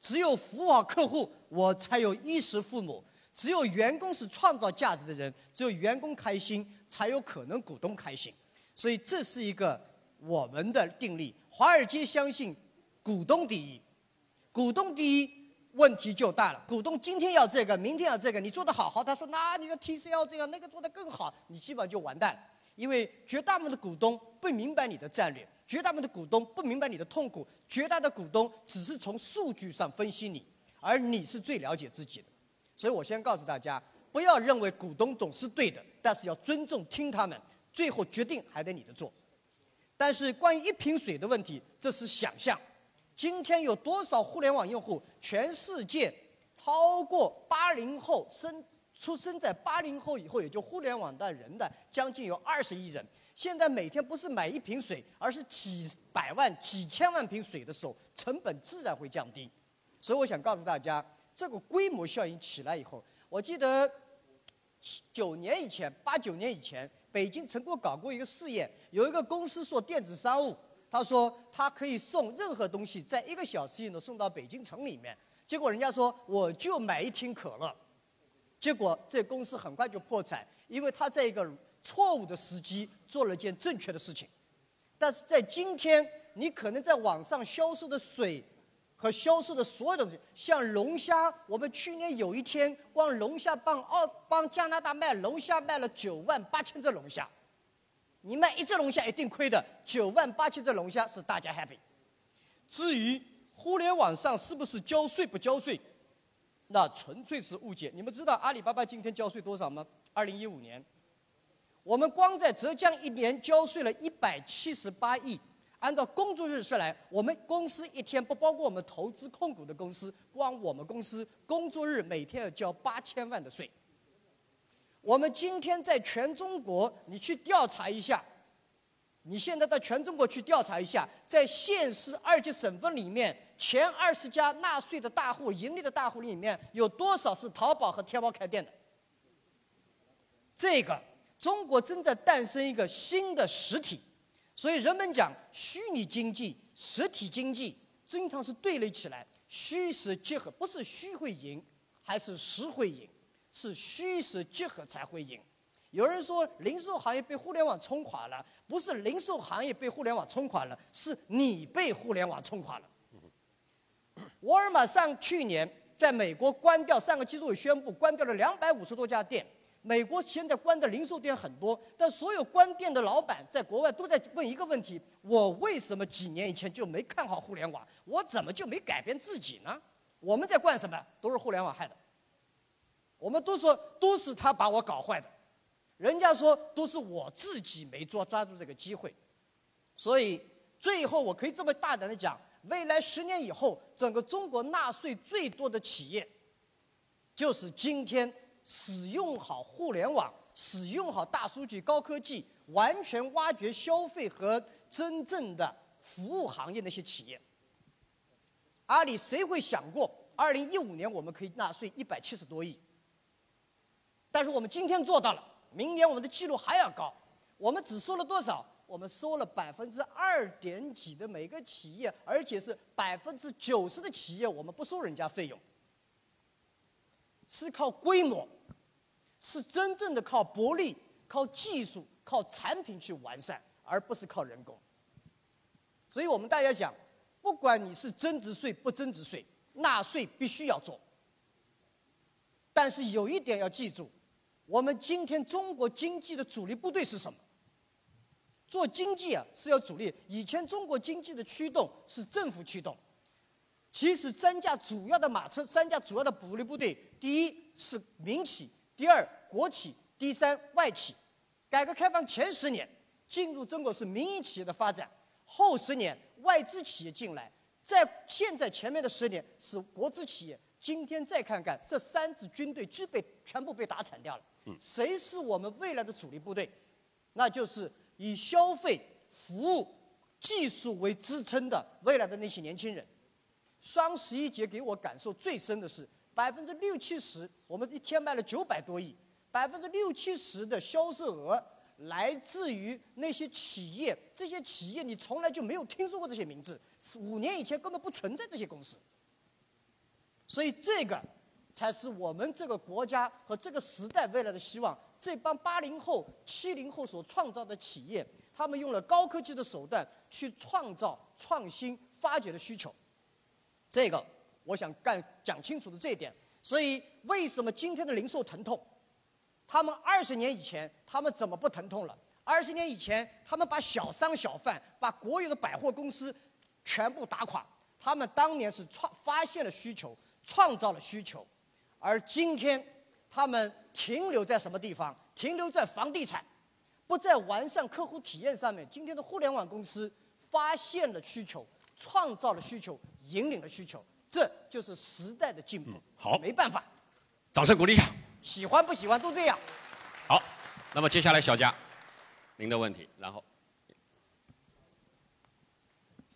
只有服务好客户，我才有衣食父母。只有员工是创造价值的人，只有员工开心，才有可能股东开心。所以这是一个我们的定力。华尔街相信股东第一，股东第一，问题就大了。股东今天要这个，明天要这个，你做得好好，他说那你的 TCL 这样，那个做得更好，你基本上就完蛋了。因为绝大部分的股东不明白你的战略，绝大部分的股东不明白你的痛苦，绝大的股东只是从数据上分析你，而你是最了解自己的。所以我先告诉大家，不要认为股东总是对的，但是要尊重听他们，最后决定还得你的做。但是关于一瓶水的问题，这是想象。今天有多少互联网用户？全世界超过八零后生出生在八零后以后，也就互联网的人的将近有二十亿人。现在每天不是买一瓶水，而是几百万、几千万瓶水的时候，成本自然会降低。所以我想告诉大家，这个规模效应起来以后，我记得九年以前、八九年以前，北京曾经搞过一个试验，有一个公司做电子商务，他说他可以送任何东西，在一个小时以内送到北京城里面。结果人家说我就买一听可乐，结果这公司很快就破产，因为他在一个错误的时机做了件正确的事情。但是在今天，你可能在网上销售的水和销售的所有的东西，像龙虾，我们去年有一天光龙虾帮澳帮加拿大卖龙虾卖了九万八千只龙虾，你卖一只龙虾一定亏的，九万八千只龙虾是大家 happy。至于互联网上是不是交税不交税，那纯粹是误解。你们知道阿里巴巴今天交税多少吗？二零一五年。我们光在浙江一年交税了一百七十八亿，按照工作日算来，我们公司一天不包括我们投资控股的公司，光我们公司工作日每天要交八千万的税。我们今天在全中国，你去调查一下，你现在到全中国去调查一下，在县市二级省份里面，前二十家纳税的大户、盈利的大户里面，有多少是淘宝和天猫开店的？这个。中国正在诞生一个新的实体，所以人们讲虚拟经济、实体经济经常是对立起来，虚实结合，不是虚会赢，还是实会赢，是虚实结合才会赢。有人说零售行业被互联网冲垮了，不是零售行业被互联网冲垮了，是你被互联网冲垮了。沃尔玛上去年在美国关掉，上个季度也宣布关掉了两百五十多家店。美国现在关的零售店很多，但所有关店的老板在国外都在问一个问题：我为什么几年以前就没看好互联网？我怎么就没改变自己呢？我们在惯什么？都是互联网害的。我们都说都是他把我搞坏的，人家说都是我自己没抓抓住这个机会。所以最后我可以这么大胆的讲：未来十年以后，整个中国纳税最多的企业，就是今天。使用好互联网，使用好大数据、高科技，完全挖掘消费和真正的服务行业那些企业。阿里谁会想过，二零一五年我们可以纳税一百七十多亿？但是我们今天做到了，明年我们的记录还要高。我们只收了多少？我们收了百分之二点几的每个企业，而且是百分之九十的企业我们不收人家费用，是靠规模。是真正的靠薄利、靠技术、靠产品去完善，而不是靠人工。所以我们大家讲，不管你是增值税不增值税，纳税必须要做。但是有一点要记住，我们今天中国经济的主力部队是什么？做经济啊是要主力。以前中国经济的驱动是政府驱动，其实三驾主要的马车、三驾主要的主力部队，第一是民企。第二，国企；第三，外企。改革开放前十年，进入中国是民营企业的发展；后十年，外资企业进来；在现在前面的十年是国资企业。今天再看看这三支军队，基本全部被打惨掉了。谁是我们未来的主力部队？那就是以消费、服务、技术为支撑的未来的那些年轻人。双十一节给我感受最深的是。百分之六七十，我们一天卖了九百多亿，百分之六七十的销售额来自于那些企业，这些企业你从来就没有听说过这些名字，五年以前根本不存在这些公司，所以这个才是我们这个国家和这个时代未来的希望。这帮八零后、七零后所创造的企业，他们用了高科技的手段去创造创新、发掘的需求，这个。我想干讲清楚的这一点，所以为什么今天的零售疼痛？他们二十年以前他们怎么不疼痛了？二十年以前他们把小商小贩、把国有的百货公司全部打垮，他们当年是创发现了需求，创造了需求，而今天他们停留在什么地方？停留在房地产，不在完善客户体验上面。今天的互联网公司发现了需求，创造了需求，引领了需求。这就是时代的进步。好，没办法，掌声鼓励一下。喜欢不喜欢都这样。好，那么接下来小佳，您的问题，然后，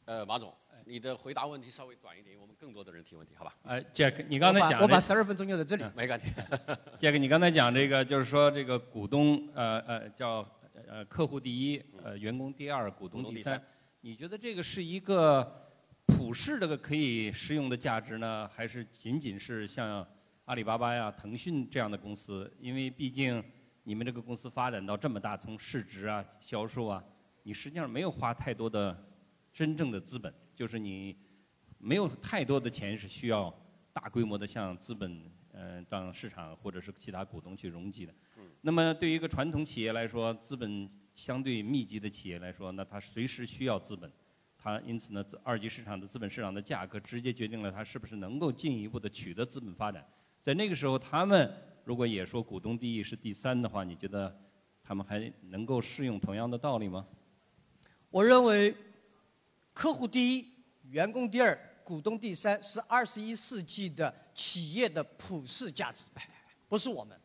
呃，马总，你的回答问题稍微短一点，我们更多的人提问题，好吧？呃，Jack，你刚才讲，我把十二分钟用在这里，没问题。Jack，你刚才讲这个，就是说这个股东，呃呃，叫呃客户第一，呃员工第二，股东第三。你觉得这个是一个普世这个可以适用的价值呢，还是仅仅是像阿里巴巴呀、腾讯这样的公司？因为毕竟你们这个公司发展到这么大，从市值啊、销售啊，你实际上没有花太多的真正的资本，就是你没有太多的钱是需要大规模的向资本呃当市场或者是其他股东去融集的。那么对于一个传统企业来说，资本相对密集的企业来说，那它随时需要资本，它因此呢，二级市场的资本市场的价格直接决定了它是不是能够进一步的取得资本发展。在那个时候，他们如果也说股东第一是第三的话，你觉得他们还能够适用同样的道理吗？我认为，客户第一，员工第二，股东第三，是二十一世纪的企业的普世价值，不是我们。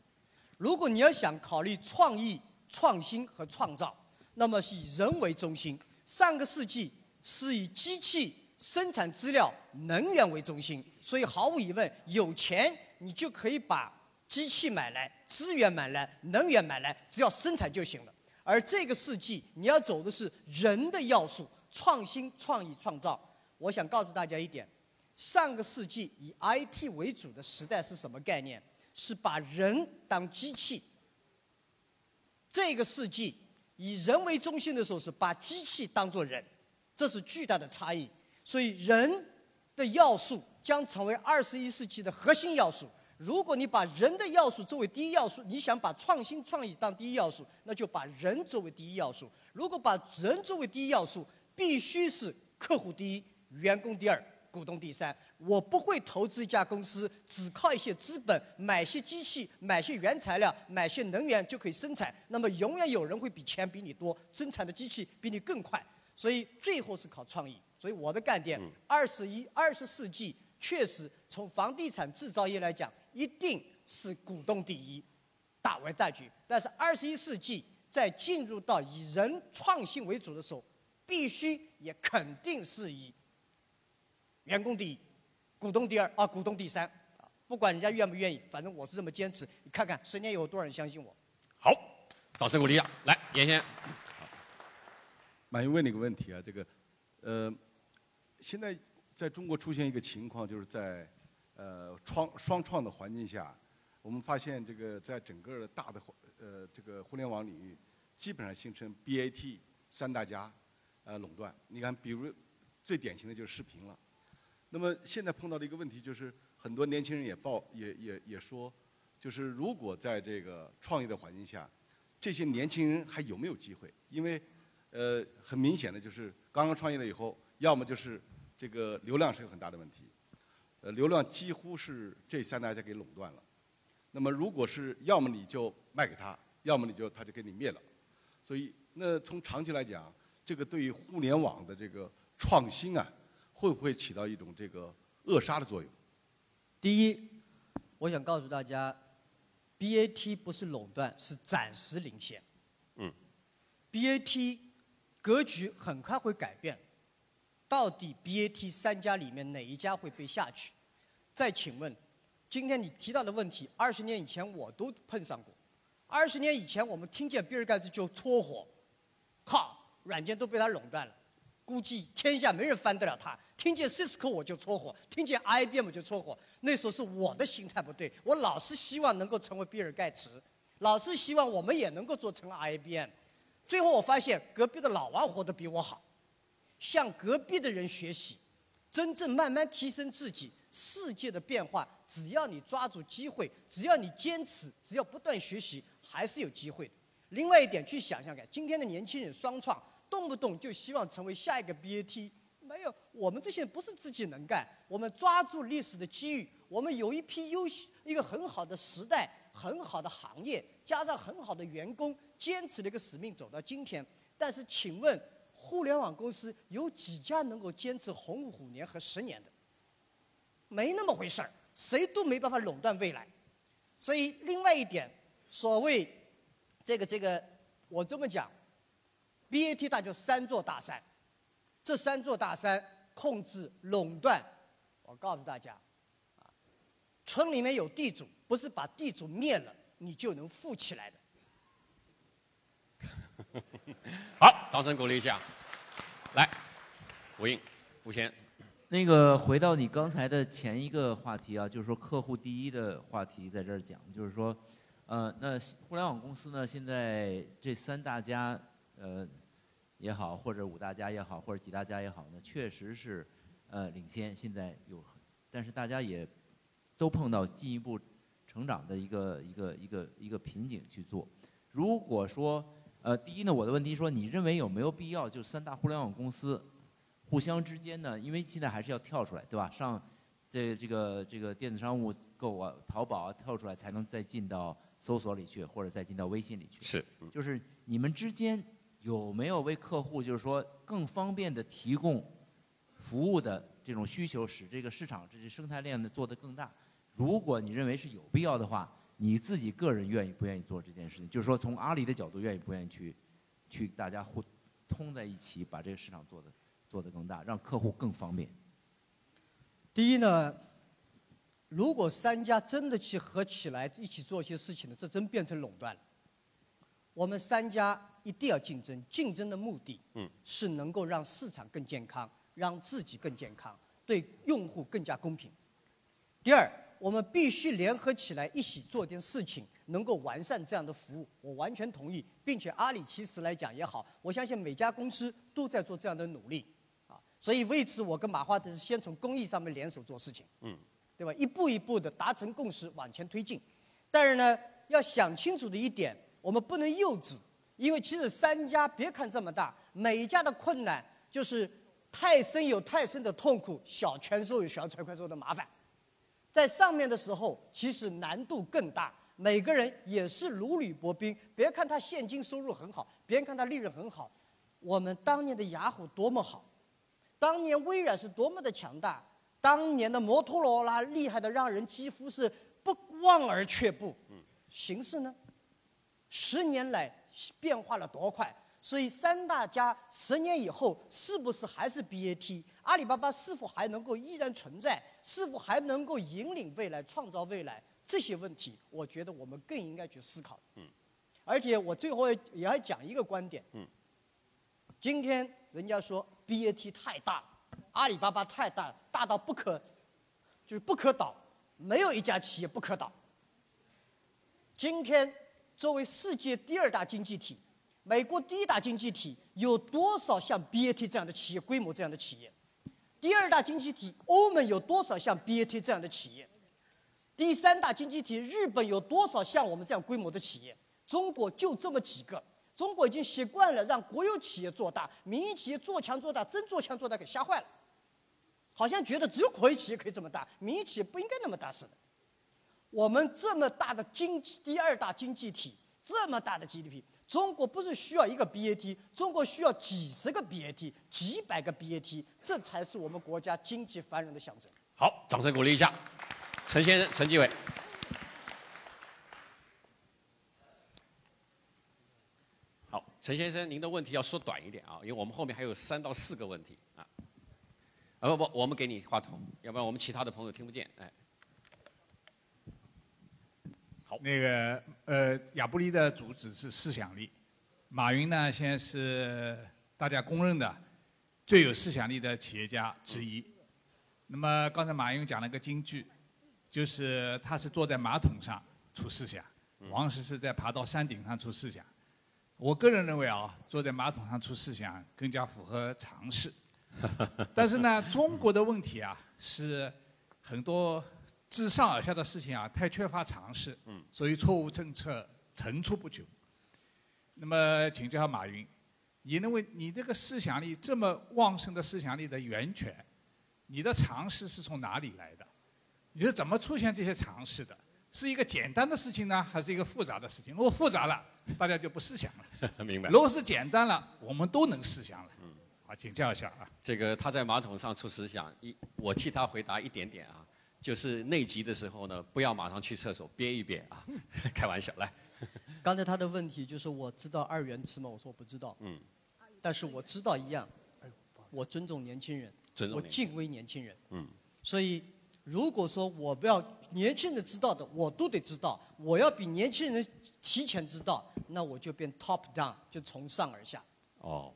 如果你要想考虑创意、创新和创造，那么是以人为中心。上个世纪是以机器生产资料、能源为中心，所以毫无疑问，有钱你就可以把机器买来、资源买来、能源买来，只要生产就行了。而这个世纪，你要走的是人的要素，创新、创意、创造。我想告诉大家一点：上个世纪以 IT 为主的时代是什么概念？是把人当机器。这个世纪以人为中心的时候，是把机器当作人，这是巨大的差异。所以人的要素将成为二十一世纪的核心要素。如果你把人的要素作为第一要素，你想把创新创意当第一要素，那就把人作为第一要素。如果把人作为第一要素，必须是客户第一，员工第二，股东第三。我不会投资一家公司，只靠一些资本买些机器、买些原材料、买些能源就可以生产。那么永远有人会比钱比你多，生产的机器比你更快。所以最后是靠创意。所以我的概念，二十一、二十世纪确实从房地产制造业来讲，一定是股东第一，大为大局。但是二十一世纪在进入到以人创新为主的时候，必须也肯定是以员工第一。股东第二啊，股东第三啊，不管人家愿不愿意，反正我是这么坚持。你看看十年以后多少人相信我？好，掌声鼓励一下。来，严先生。马云问你个问题啊，这个，呃，现在在中国出现一个情况，就是在呃创双创的环境下，我们发现这个在整个的大的呃这个互联网领域，基本上形成 BAT 三大家呃垄断。你看，比如最典型的就是视频了。那么现在碰到的一个问题就是，很多年轻人也报也也也说，就是如果在这个创业的环境下，这些年轻人还有没有机会？因为，呃，很明显的就是刚刚创业了以后，要么就是这个流量是个很大的问题，呃，流量几乎是这三大家给垄断了。那么如果是要么你就卖给他，要么你就他就给你灭了。所以，那从长期来讲，这个对于互联网的这个创新啊。会不会起到一种这个扼杀的作用？第一，我想告诉大家，BAT 不是垄断，是暂时领先。嗯。BAT 格局很快会改变，到底 BAT 三家里面哪一家会被下去？再请问，今天你提到的问题，二十年以前我都碰上过。二十年以前，我们听见比尔盖茨就搓火，哈，软件都被他垄断了。估计天下没人翻得了他。听见 Cisco 我就搓火，听见 IBM 就搓火。那时候是我的心态不对，我老是希望能够成为比尔盖茨，老是希望我们也能够做成 IBM。最后我发现隔壁的老王活得比我好，向隔壁的人学习，真正慢慢提升自己。世界的变化，只要你抓住机会，只要你坚持，只要不断学习，还是有机会的。另外一点，去想想看，今天的年轻人双创。动不动就希望成为下一个 BAT，没有，我们这些人不是自己能干，我们抓住历史的机遇，我们有一批优秀，一个很好的时代，很好的行业，加上很好的员工，坚持了一个使命走到今天。但是，请问，互联网公司有几家能够坚持红五年和十年的？没那么回事儿，谁都没办法垄断未来。所以，另外一点，所谓这个这个，我这么讲。BAT 大就三座大山，这三座大山控制垄断。我告诉大家，啊，村里面有地主，不是把地主灭了你就能富起来的。好，掌声鼓励一下，来。吴英，吴先，那个回到你刚才的前一个话题啊，就是说客户第一的话题，在这儿讲，就是说，呃，那互联网公司呢，现在这三大家，呃，也好，或者五大家也好，或者几大家也好呢，确实是，呃，领先。现在有，但是大家也都碰到进一步成长的一个一个一个一个瓶颈去做。如果说，呃，第一呢，我的问题说，你认为有没有必要，就三大互联网公司互相之间呢？因为现在还是要跳出来，对吧？上这这个这个电子商务购啊，淘宝啊跳出来，才能再进到搜索里去，或者再进到微信里去。是，就是你们之间有没有为客户，就是说更方便的提供服务的这种需求，使这个市场这些生态链呢做得更大？如果你认为是有必要的话，你自己个人愿意不愿意做这件事情？就是说，从阿里的角度，愿意不愿意去去大家互通在一起，把这个市场做得做得更大，让客户更方便。第一呢，如果三家真的去合起来一起做一些事情呢，这真变成垄断了。我们三家一定要竞争，竞争的目的，嗯，是能够让市场更健康，让自己更健康，对用户更加公平。第二，我们必须联合起来一起做点事情，能够完善这样的服务。我完全同意，并且阿里其实来讲也好，我相信每家公司都在做这样的努力，啊，所以为此我跟马化腾是先从公益上面联手做事情，嗯，对吧？一步一步的达成共识往前推进。但是呢，要想清楚的一点，我们不能幼稚，因为其实三家别看这么大，每一家的困难就是太深有太深的痛苦，小权受有小权受的麻烦。在上面的时候，其实难度更大。每个人也是如履薄冰。别看他现金收入很好，别看他利润很好，我们当年的雅虎多么好，当年微软是多么的强大，当年的摩托罗拉厉害的让人几乎是不望而却步。形势呢？十年来变化了多快？所以三大家十年以后是不是还是 BAT？阿里巴巴是否还能够依然存在？是否还能够引领未来、创造未来？这些问题，我觉得我们更应该去思考。嗯。而且我最后也要讲一个观点。嗯。今天人家说 BAT 太大，阿里巴巴太大，大到不可，就是不可倒，没有一家企业不可倒。今天作为世界第二大经济体。美国第一大经济体有多少像 BAT 这样的企业规模这样的企业？第二大经济体欧盟有多少像 BAT 这样的企业？第三大经济体日本有多少像我们这样规模的企业？中国就这么几个。中国已经习惯了让国有企业做大，民营企业做强做大，真做强做大给吓坏了。好像觉得只有国有企业可以这么大，民营企业不应该那么大似的。我们这么大的经济第二大经济体，这么大的 GDP。中国不是需要一个 BAT，中国需要几十个 BAT，几百个 BAT，这才是我们国家经济繁荣的象征。好，掌声鼓励一下，陈先生，陈继伟。好，陈先生，您的问题要说短一点啊，因为我们后面还有三到四个问题啊。啊不不，我们给你话筒，要不然我们其他的朋友听不见。哎。好，那个呃，亚布力的主旨是思想力，马云呢现在是大家公认的最有思想力的企业家之一。那么刚才马云讲了个金句，就是他是坐在马桶上出思想，王石是在爬到山顶上出思想。我个人认为啊，坐在马桶上出思想更加符合常识。但是呢，中国的问题啊是很多。自上而下的事情啊，太缺乏常识，所以错误政策层出不穷。那么，请教下马云，你认为你这个思想力这么旺盛的思想力的源泉，你的常识是从哪里来的？你是怎么出现这些常识的？是一个简单的事情呢，还是一个复杂的事情？如果复杂了，大家就不思想了。明白。如果是简单了，我们都能思想了。嗯。好，请教一下啊。这个他在马桶上出思想，一我替他回答一点点啊。就是内急的时候呢，不要马上去厕所，憋一憋啊，开玩笑来。刚才他的问题就是我知道二元词吗？我说我不知道。嗯。但是我知道一样，我尊重年轻人，我敬畏年轻人。嗯。所以如果说我不要年轻人知道的，我都得知道，我要比年轻人提前知道，那我就变 top down，就从上而下。哦。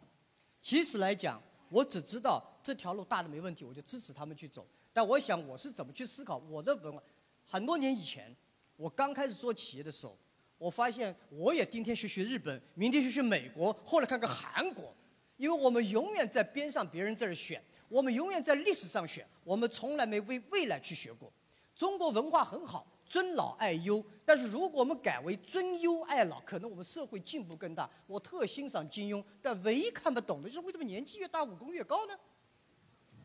其实来讲，我只知道。这条路大的没问题，我就支持他们去走。但我想我是怎么去思考我的文化？很多年以前，我刚开始做企业的时候，我发现我也今天学学日本，明天学学美国，后来看看韩国，因为我们永远在边上别人这儿选，我们永远在历史上选，我们从来没为未来去学过。中国文化很好，尊老爱幼，但是如果我们改为尊优爱老，可能我们社会进步更大。我特欣赏金庸，但唯一看不懂的就是为什么年纪越大武功越高呢？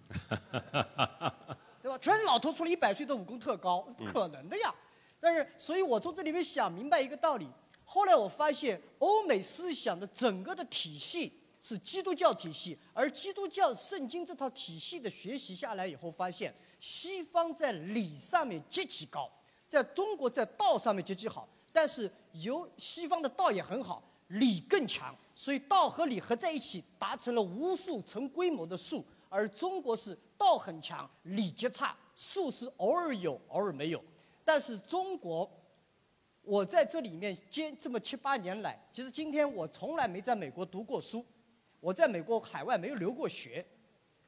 全老头出了一百岁的武功特高，不可能的呀。但是，所以我从这里面想明白一个道理。后来我发现，欧美思想的整个的体系是基督教体系，而基督教圣经这套体系的学习下来以后，发现西方在理上面极其高，在中国在道上面极其好，但是由西方的道也很好，理更强，所以道和理合在一起，达成了无数成规模的术。而中国是道很强，礼节差，术是偶尔有，偶尔没有。但是中国，我在这里面接这么七八年来，其实今天我从来没在美国读过书，我在美国海外没有留过学，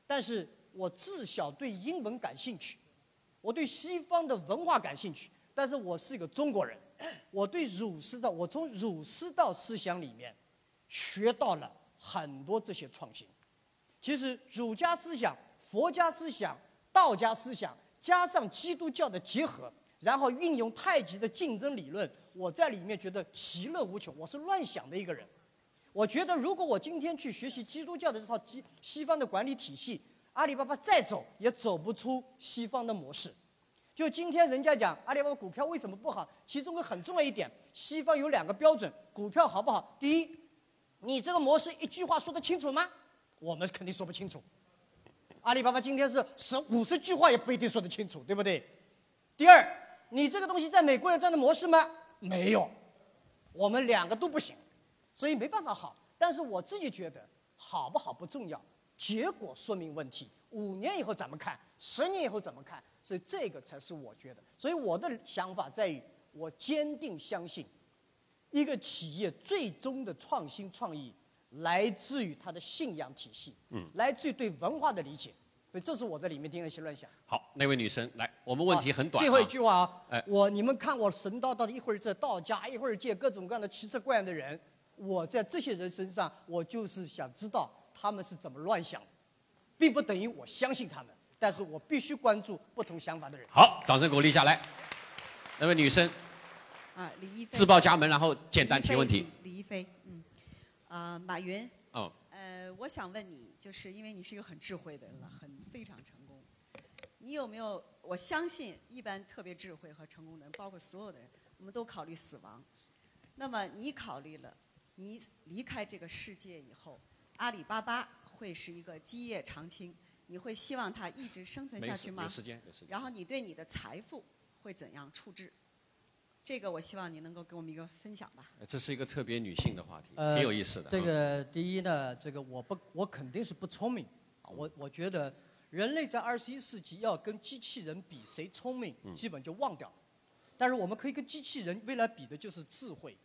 但是我自小对英文感兴趣，我对西方的文化感兴趣。但是我是一个中国人，我对儒释道，我从儒释道思想里面学到了很多这些创新。其实儒家思想、佛家思想、道家思想，加上基督教的结合，然后运用太极的竞争理论，我在里面觉得其乐无穷。我是乱想的一个人，我觉得如果我今天去学习基督教的这套西西方的管理体系，阿里巴巴再走也走不出西方的模式。就今天人家讲阿里巴巴股票为什么不好，其中个很重要一点，西方有两个标准，股票好不好？第一，你这个模式一句话说得清楚吗？我们肯定说不清楚，阿里巴巴今天是十五十句话也不一定说得清楚，对不对？第二，你这个东西在美国有这样的模式吗？没有，我们两个都不行，所以没办法好。但是我自己觉得好不好不重要，结果说明问题。五年以后怎么看？十年以后怎么看？所以这个才是我觉得。所以我的想法在于，我坚定相信，一个企业最终的创新创意。来自于他的信仰体系，嗯，来自于对文化的理解，所以这是我在里面听了一些乱想。好，那位女生来，我们问题很短。最后一句话啊，哎，我你们看我神叨叨的，一会儿在道家，一会儿见各种各样的奇奇怪样的人，我在这些人身上，我就是想知道他们是怎么乱想，并不等于我相信他们，但是我必须关注不同想法的人。好，掌声鼓励下来。那位女生，啊，李一飞，自报家门，然后简单提问题。李一飞，嗯。啊，马云。哦。呃，我想问你，就是因为你是一个很智慧的人了，很非常成功。你有没有？我相信，一般特别智慧和成功的人，包括所有的人，我们都考虑死亡。那么你考虑了，你离开这个世界以后，阿里巴巴会是一个基业长青？你会希望它一直生存下去吗？时间，时间。然后你对你的财富会怎样处置？这个我希望你能够给我们一个分享吧。这是一个特别女性的话题，挺有意思的。这个第一呢，这个我不，我肯定是不聪明。我我觉得人类在二十一世纪要跟机器人比谁聪明，基本就忘掉了。但是我们可以跟机器人未来比的就是智慧。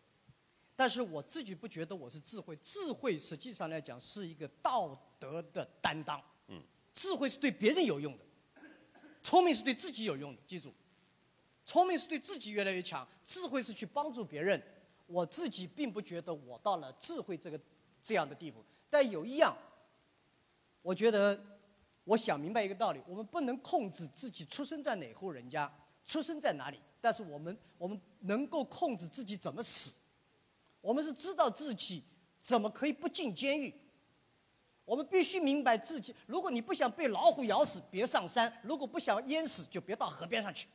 但是我自己不觉得我是智慧，智慧实际上来讲是一个道德的担当。嗯。智慧是对别人有用的，聪明是对自己有用的，记住。聪明是对自己越来越强，智慧是去帮助别人。我自己并不觉得我到了智慧这个这样的地步，但有一样，我觉得我想明白一个道理：我们不能控制自己出生在哪户人家，出生在哪里，但是我们我们能够控制自己怎么死。我们是知道自己怎么可以不进监狱。我们必须明白自己：如果你不想被老虎咬死，别上山；如果不想淹死，就别到河边上去。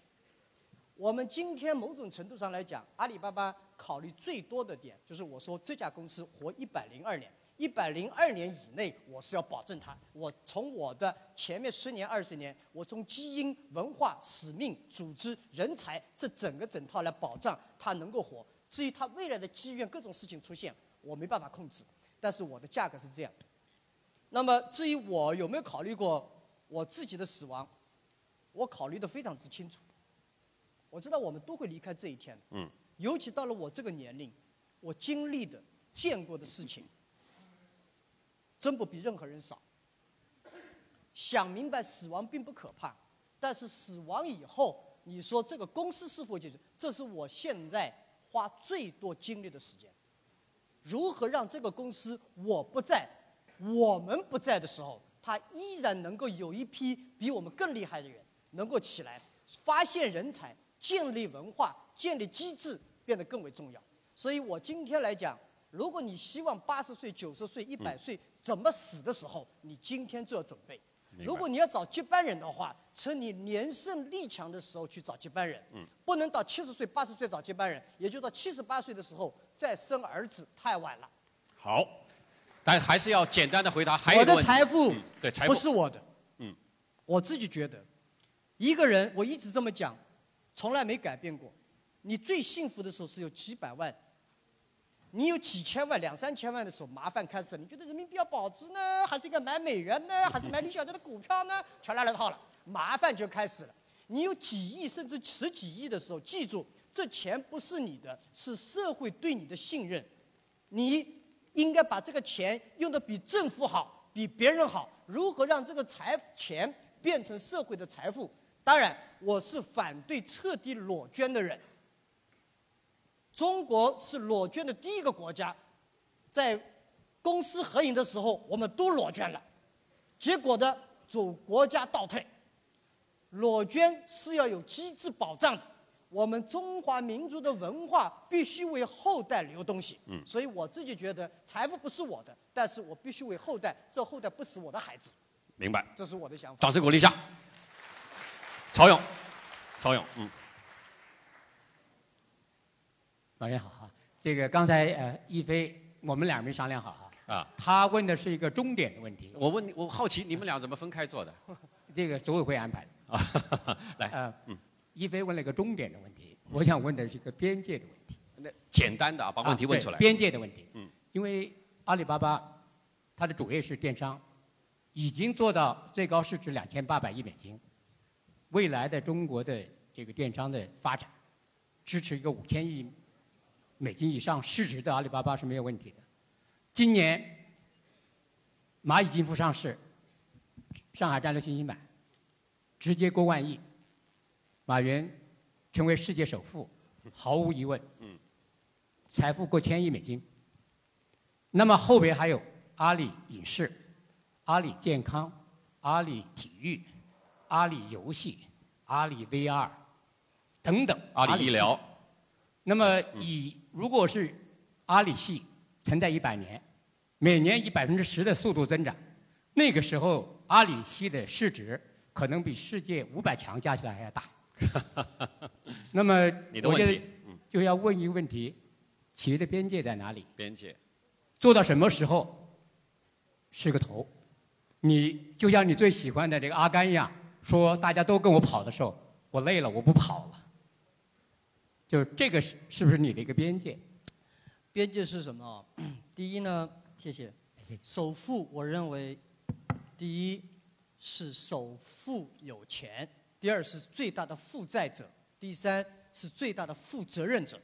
我们今天某种程度上来讲，阿里巴巴考虑最多的点就是我说这家公司活一百零二年，一百零二年以内我是要保证它。我从我的前面十年二十年，我从基因、文化、使命、组织、人才这整个整套来保障它能够活。至于它未来的机缘各种事情出现，我没办法控制，但是我的价格是这样。那么至于我有没有考虑过我自己的死亡，我考虑的非常之清楚。我知道我们都会离开这一天，嗯，尤其到了我这个年龄，我经历的、见过的事情，真不比任何人少。想明白死亡并不可怕，但是死亡以后，你说这个公司是否解决？这是我现在花最多精力的时间。如何让这个公司我不在，我们不在的时候，它依然能够有一批比我们更厉害的人能够起来，发现人才，建立文化，建立机制，变得更为重要。所以我今天来讲，如果你希望八十岁、九十岁、一百岁怎么死的时候，你今天就要准备。如果你要找接班人的话，趁你年盛力强的时候去找接班人，嗯不能到七十岁、八十岁找接班人，也就到七十八岁的时候再生儿子，太晚了。好，但还是要简单的回答。还有我的财富嗯对财富不是我的，嗯，我自己觉得，一个人我一直这么讲，从来没改变过。你最幸福的时候是有几百万，你有几千万、两三千万的时候，麻烦开始了。你觉得人民币要保值呢，还是应该买美元呢，还是买李小加的股票呢？全来了套了，麻烦就开始了。你有几亿甚至十几亿的时候，记住，这钱不是你的，是社会对你的信任。你应该把这个钱用的比政府好，比别人好。如何让这个财钱变成社会的财富？当然，我是反对彻底裸捐的人。中国是裸捐的第一个国家，在公私合营的时候，我们都裸捐了，结果呢，走国家倒退。裸捐是要有机制保障的，我们中华民族的文化必须为后代留东西。嗯所以我自己觉得财富不是我的，但是我必须为后代，这后代不是我的孩子，明白。这是我的想法。掌声鼓励一下。曹勇，曹勇，嗯，老爷好哈，这个刚才呃一飞我们俩没商量好哈，啊，他问的是一个终点的问题，我问你，我好奇你们俩怎么分开做的？这个组委会安排的。啊，来，呃，嗯，一飞问了一个终点的问题，我想问的是一个边界的问题。那简单的啊，把问题问出来。啊边界的问题。嗯，因为阿里巴巴它的主业是电商，已经做到最高市值两千八百亿美金，未来的中国的这个电商的发展，支持一个五千亿美金以上市值的阿里巴巴是没有问题的。今年蚂蚁金服上市，上海战略信息版直接过万亿，马云成为世界首富，毫无疑问。财富过千亿美金。那么后边还有阿里影视、阿里健康、阿里体育、阿里游戏、阿里 VR 等等。阿里医疗。那么以如果是阿里系存在一百年，每年以百分之十的速度增长，那个时候阿里系的市值可能比世界五百强加起来还要大。那么我觉得就要问一个问题：企业的边界在哪里？边界。做到什么时候是个头？你就像你最喜欢的这个阿甘一样，说大家都跟我跑的时候，我累了，我不跑了。就是这个是是不是你的一个边界？边界是什么啊？第一呢，谢谢。首富，我认为，第一是首富有钱，第二是最大的负债者，第三是最大的负责任者。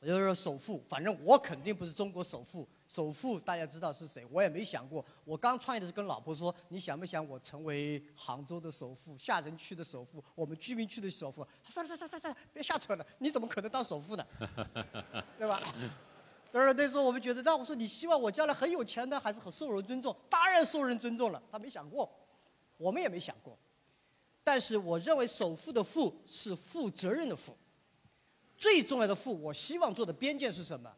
我就说首富，反正我肯定不是中国首富。首富大家知道是谁？我也没想过。我刚创业的时候跟老婆说：“你想不想我成为杭州的首富、厦门区的首富、我们居民区的首富？”算了算了算了算了，别瞎扯了，你怎么可能当首富呢？对吧？当然那时候我们觉得，那我说你希望我将来很有钱呢，还是很受人尊重？当然受人尊重了。他没想过，我们也没想过。但是我认为首富的富是负责任的富。最重要的富，我希望做的边界是什么？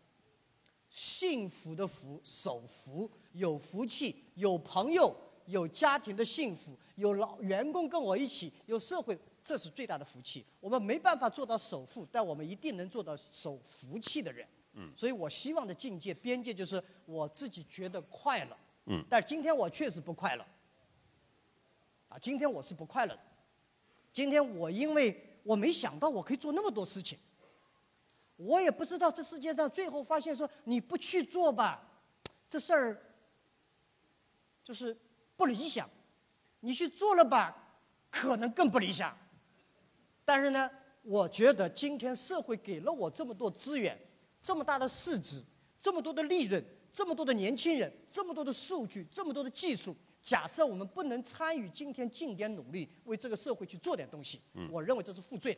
幸福的福，守福，有福气，有朋友，有家庭的幸福，有老员工跟我一起，有社会，这是最大的福气。我们没办法做到首富，但我们一定能做到守福气的人。嗯所以我希望的境界边界就是我自己觉得快乐。嗯但今天我确实不快乐。啊，今天我是不快乐的。今天我因为我没想到我可以做那么多事情，我也不知道这世界上最后发现说你不去做吧，这事儿就是不理想；你去做了吧，可能更不理想。但是呢，我觉得今天社会给了我这么多资源，这么大的市值，这么多的利润，这么多的年轻人，这么多的数据，这么多的技术，假设我们不能参与今天尽点努力，为这个社会去做点东西，我认为这是负罪。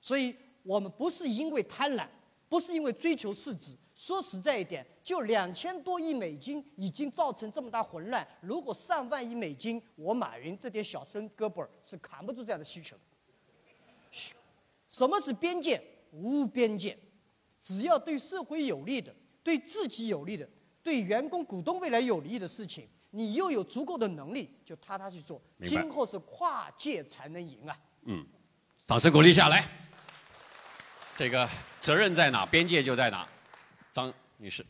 所以我们不是因为贪婪，不是因为追求市值。说实在一点，就两千多亿美金已经造成这么大混乱。如果上万亿美金，我马云这点小身胳膊是扛不住这样的需求。嘘，什么是边界？无边界，只要对社会有利的、对自己有利的、对员工、股东未来有利的事情，你又有足够的能力，就踏踏去做。今后是跨界才能赢啊！嗯，掌声鼓励下来。这个责任在哪，边界就在哪。张女士。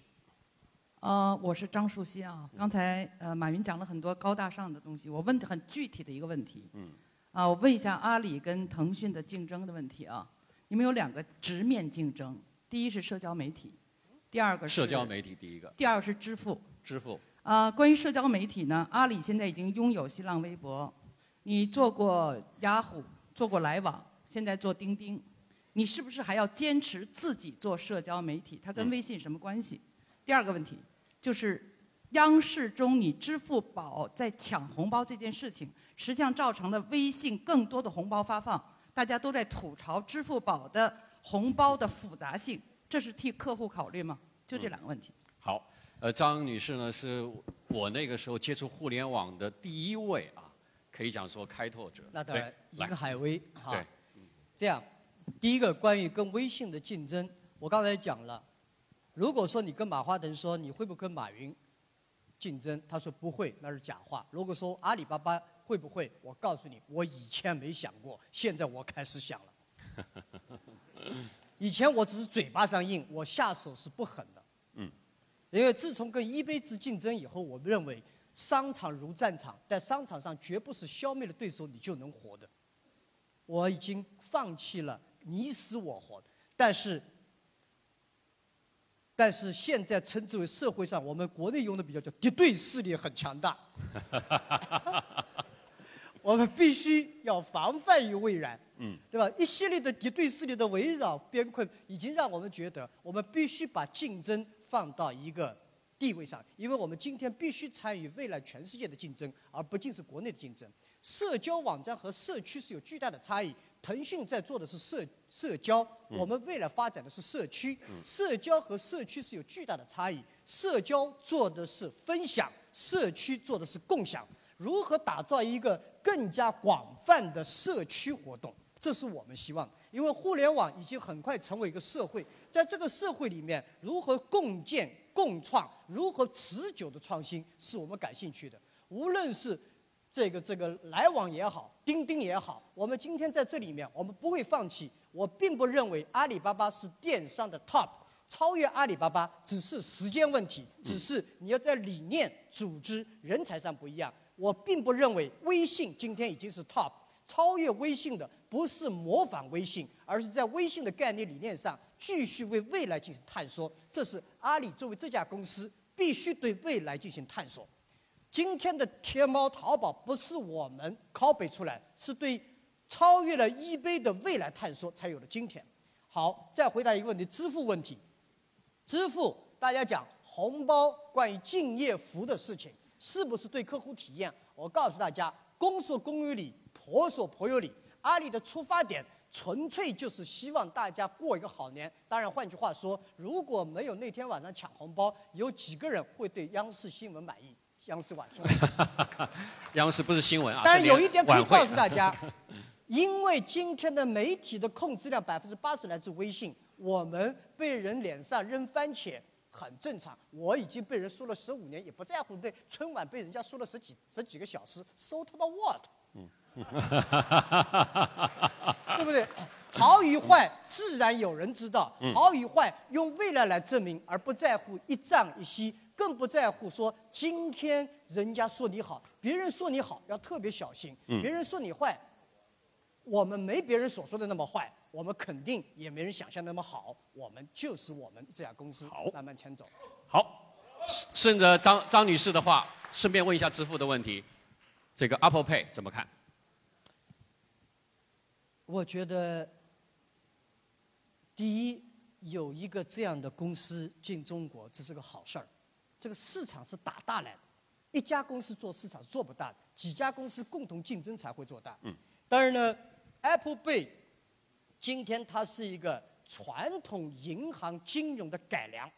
呃，我是张树新啊。刚才呃，马云讲了很多高大上的东西，我问很具体的一个问题。嗯。啊，我问一下阿里跟腾讯的竞争的问题啊。你们有两个直面竞争，第一是社交媒体，第二个是社交媒体第一个，第二个是支付。支付。啊，关于社交媒体呢，阿里现在已经拥有新浪微博，你做过雅虎，做过来往，现在做钉钉。你是不是还要坚持自己做社交媒体？它跟微信什么关系？第二个问题就是，央视中你支付宝在抢红包这件事情，实际上造成了微信更多的红包发放，大家都在吐槽支付宝的红包的复杂性，这是替客户考虑吗？就这两个问题。好，呃，张女士呢是我那个时候接触互联网的第一位啊，可以讲说开拓者。那当然，一个海威哈。对，这样。第一个关于跟微信的竞争，我刚才讲了，如果说你跟马化腾说你会不会跟马云竞争，他说不会，那是假话。如果说阿里巴巴会不会，我告诉你，我以前没想过，现在我开始想了。以前我只是嘴巴上硬，我下手是不狠的。嗯。因为自从跟一杯子竞争以后，我认为商场如战场，在商场上绝不是消灭了对手你就能活的。我已经放弃了。你死我活，但是，但是现在称之为社会上，我们国内用的比较叫敌对势力很强大，我们必须要防范于未然，嗯，对吧？一系列的敌对势力的围绕边困，已经让我们觉得，我们必须把竞争放到一个地位上，因为我们今天必须参与未来全世界的竞争，而不仅是国内的竞争。社交网站和社区是有巨大的差异。腾讯在做的是社社交，我们未来发展的是社区。社交和社区是有巨大的差异。社交做的是分享，社区做的是共享。如何打造一个更加广泛的社区活动？这是我们希望。因为互联网已经很快成为一个社会，在这个社会里面，如何共建、共创，如何持久的创新，是我们感兴趣的。无论是。这个这个来往也好，钉钉也好，我们今天在这里面，我们不会放弃。我并不认为阿里巴巴是电商的 top，超越阿里巴巴只是时间问题，只是你要在理念、组织、人才上不一样。我并不认为微信今天已经是 top，超越微信的不是模仿微信，而是在微信的概念理念上继续为未来进行探索。这是阿里作为这家公司必须对未来进行探索。今天的天猫、淘宝不是我们拷贝出来，是对超越了一杯的未来探索才有了今天。好，再回答一个问题：支付问题。支付，大家讲红包，关于敬业福的事情，是不是对客户体验？我告诉大家，公说公有理，婆说婆有理。阿里的出发点纯粹就是希望大家过一个好年。当然，换句话说，如果没有那天晚上抢红包，有几个人会对央视新闻满意？央视晚会，央视不是新闻啊。但是有一点可以告诉大家，因为今天的媒体的控制量百分之八十来自微信，我们被人脸上扔番茄很正常。我已经被人说了十五年，也不在乎。对春晚被人家说了十几十几个小时，so 他妈 what？嗯，对不对？好与坏自然有人知道，好与坏用未来来证明，而不在乎一涨一息。更不在乎说今天人家说你好，别人说你好要特别小心。别人说你坏，我们没别人所说的那么坏，我们肯定也没人想象那么好。我们就是我们这家公司，好慢慢牵走。好，顺着张张女士的话，顺便问一下支付的问题，这个 Apple Pay 怎么看？我觉得，第一有一个这样的公司进中国，这是个好事儿。这个市场是打大来的，一家公司做市场是做不大的，几家公司共同竞争才会做大。嗯。当然呢，Apple Pay 今天它是一个传统银行金融的改良，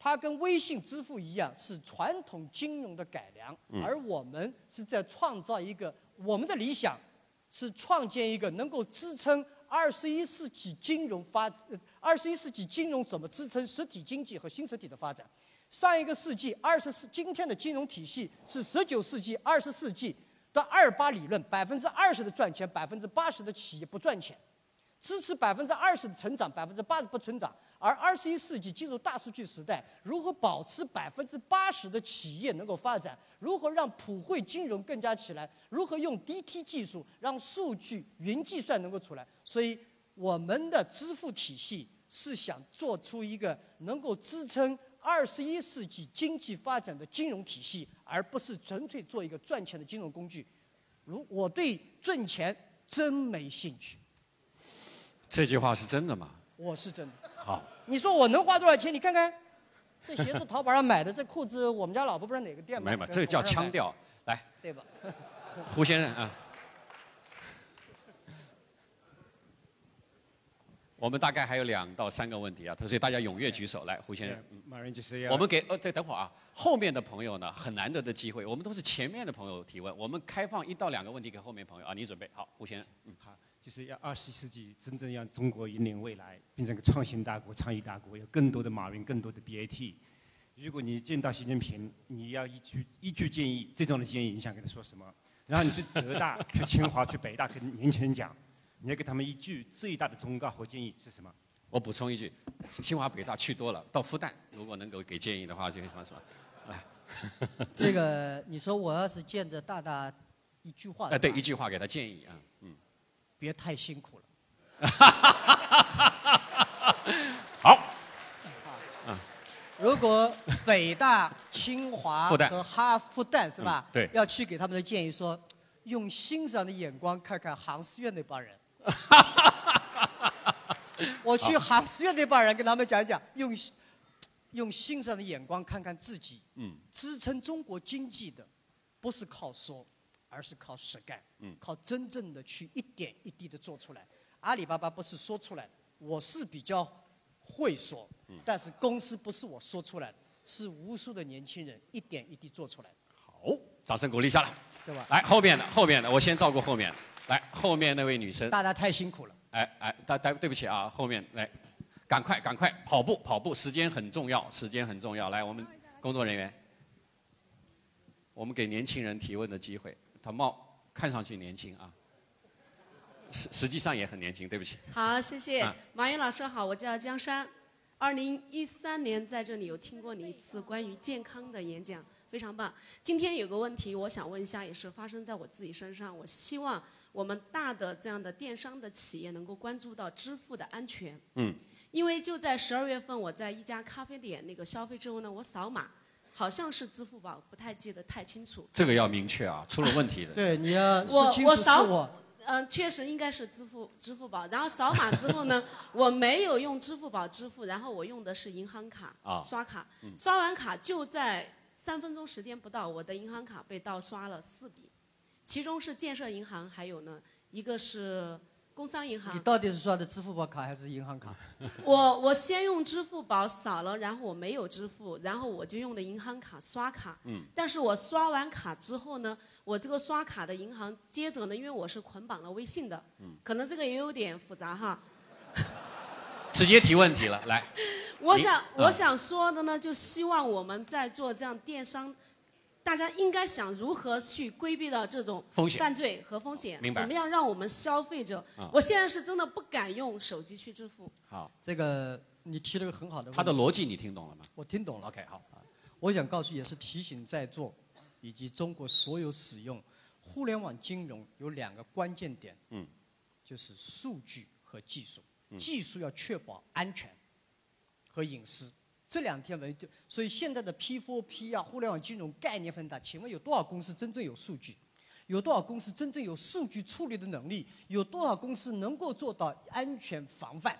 它跟微信支付一样是传统金融的改良，嗯而我们是在创造一个我们的理想是创建一个能够支撑二十一世纪金融发，呃二十一世纪金融怎么支撑实体经济和新实体的发展。上一个世纪二十世，今天的金融体系是十九世纪、二十世纪的二八理论，百分之二十的赚钱，百分之八十的企业不赚钱，支持百分之二十的成长，百分之八十不成长。而二十一世纪进入大数据时代，如何保持百分之八十的企业能够发展？如何让普惠金融更加起来？如何用 DT 技术让数据云计算能够出来？所以我们的支付体系是想做出一个能够支撑二十一世纪经济发展的金融体系，而不是纯粹做一个赚钱的金融工具。如我对赚钱真没兴趣，这句话是真的吗？我是真的。好，你说我能花多少钱？你看看，这鞋子淘宝上买的，这裤子我们家老婆不知道哪个店买的。没有，这个叫腔调。来，对吧？胡先生啊，我们大概还有两到三个问题啊，所以大家踊跃举手。来，胡先生，嗯马云就是要我们给呃，对，等会儿啊，后面的朋友呢，很难得的机会，我们都是前面的朋友提问，我们开放一到两个问题给后面朋友啊，你准备好，胡先生，嗯，好，就是要二十一世纪真正让中国引领未来，变成个创新大国、创意大国，有更多的马云，更多的 BAT。如果你见到习近平，你要一句一句建议，这种的建议，你想跟他说什么？然后你去浙大、去清华、去北大跟年轻人讲，你要给他们一句最大的忠告和建议是什么？我补充一句，清华北大去多了，到复旦如果能够给建议的话，就什么什么，来 这个你说我要是见着大大一句话，哎，对，一句话给他建议啊，嗯，别太辛苦了。好，如果北大、清华复旦和哈复旦是吧？嗯对要去给他们的建议说，用欣赏的眼光看看杭师院那帮人。我去杭师院那帮人跟他们讲讲，用用欣赏的眼光看看自己。嗯，支撑中国经济的，不是靠说，而是靠实干。嗯靠真正的去一点一滴的做出来。阿里巴巴不是说出来的，我是比较会说，嗯但是公司不是我说出来的，是无数的年轻人一点一滴做出来的，好，掌声鼓励一下来，对吧？来后面的后面的，我先照顾后面，来后面那位女生，大家太辛苦了。哎哎，大大对不起啊，后面来，赶快赶快跑步跑步，时间很重要，时间很重要。来，我们工作人员，我们给年轻人提问的机会。他貌看上去年轻啊，实实际上也很年轻。对不起。好，谢谢、啊马云老师好，我叫江山。二零一三年在这里有听过你一次关于健康的演讲，非常棒。今天有个问题我想问一下，也是发生在我自己身上。我希望我们大的这样的电商的企业能够关注到支付的安全。嗯，因为就在十二月份，我在一家咖啡店那个消费之后呢，我扫码，好像是支付宝，不太记得太清楚。这个要明确啊，出了问题的。对，你要我说清楚是我扫我。嗯、确实应该是支付支付宝。然后扫码之后呢，我没有用支付宝支付，然后我用的是银行卡、啊刷卡。嗯刷完卡就在三分钟时间不到，我的银行卡被盗刷了四笔，其中是建设银行，还有呢一个是工商银行你。到底是刷的支付宝卡还是银行卡？我我先用支付宝扫了，然后我没有支付，然后我就用的银行卡刷卡。嗯但是我刷完卡之后呢，我这个刷卡的银行接着呢，因为我是捆绑了微信的，嗯可能这个也有点复杂哈。直接提问题了，来。我想、啊我想说的呢，就希望我们在做这样电商，大家应该想如何去规避到这种风险犯罪和风险，明白怎么样让我们消费者，啊我现在是真的不敢用手机去支付。好，这个你提了个很好的问题。他的逻辑你听懂了吗？我听懂了。OK，好。我想告诉，也是提醒在座以及中国所有使用互联网金融有两个关键点，嗯，就是数据和技术。嗯技术要确保安全和隐私，这两天为就，所以现在的 P4P 啊，互联网金融概念很大。请问有多少公司真正有数据？有多少公司真正有数据处理的能力？有多少公司能够做到安全防范？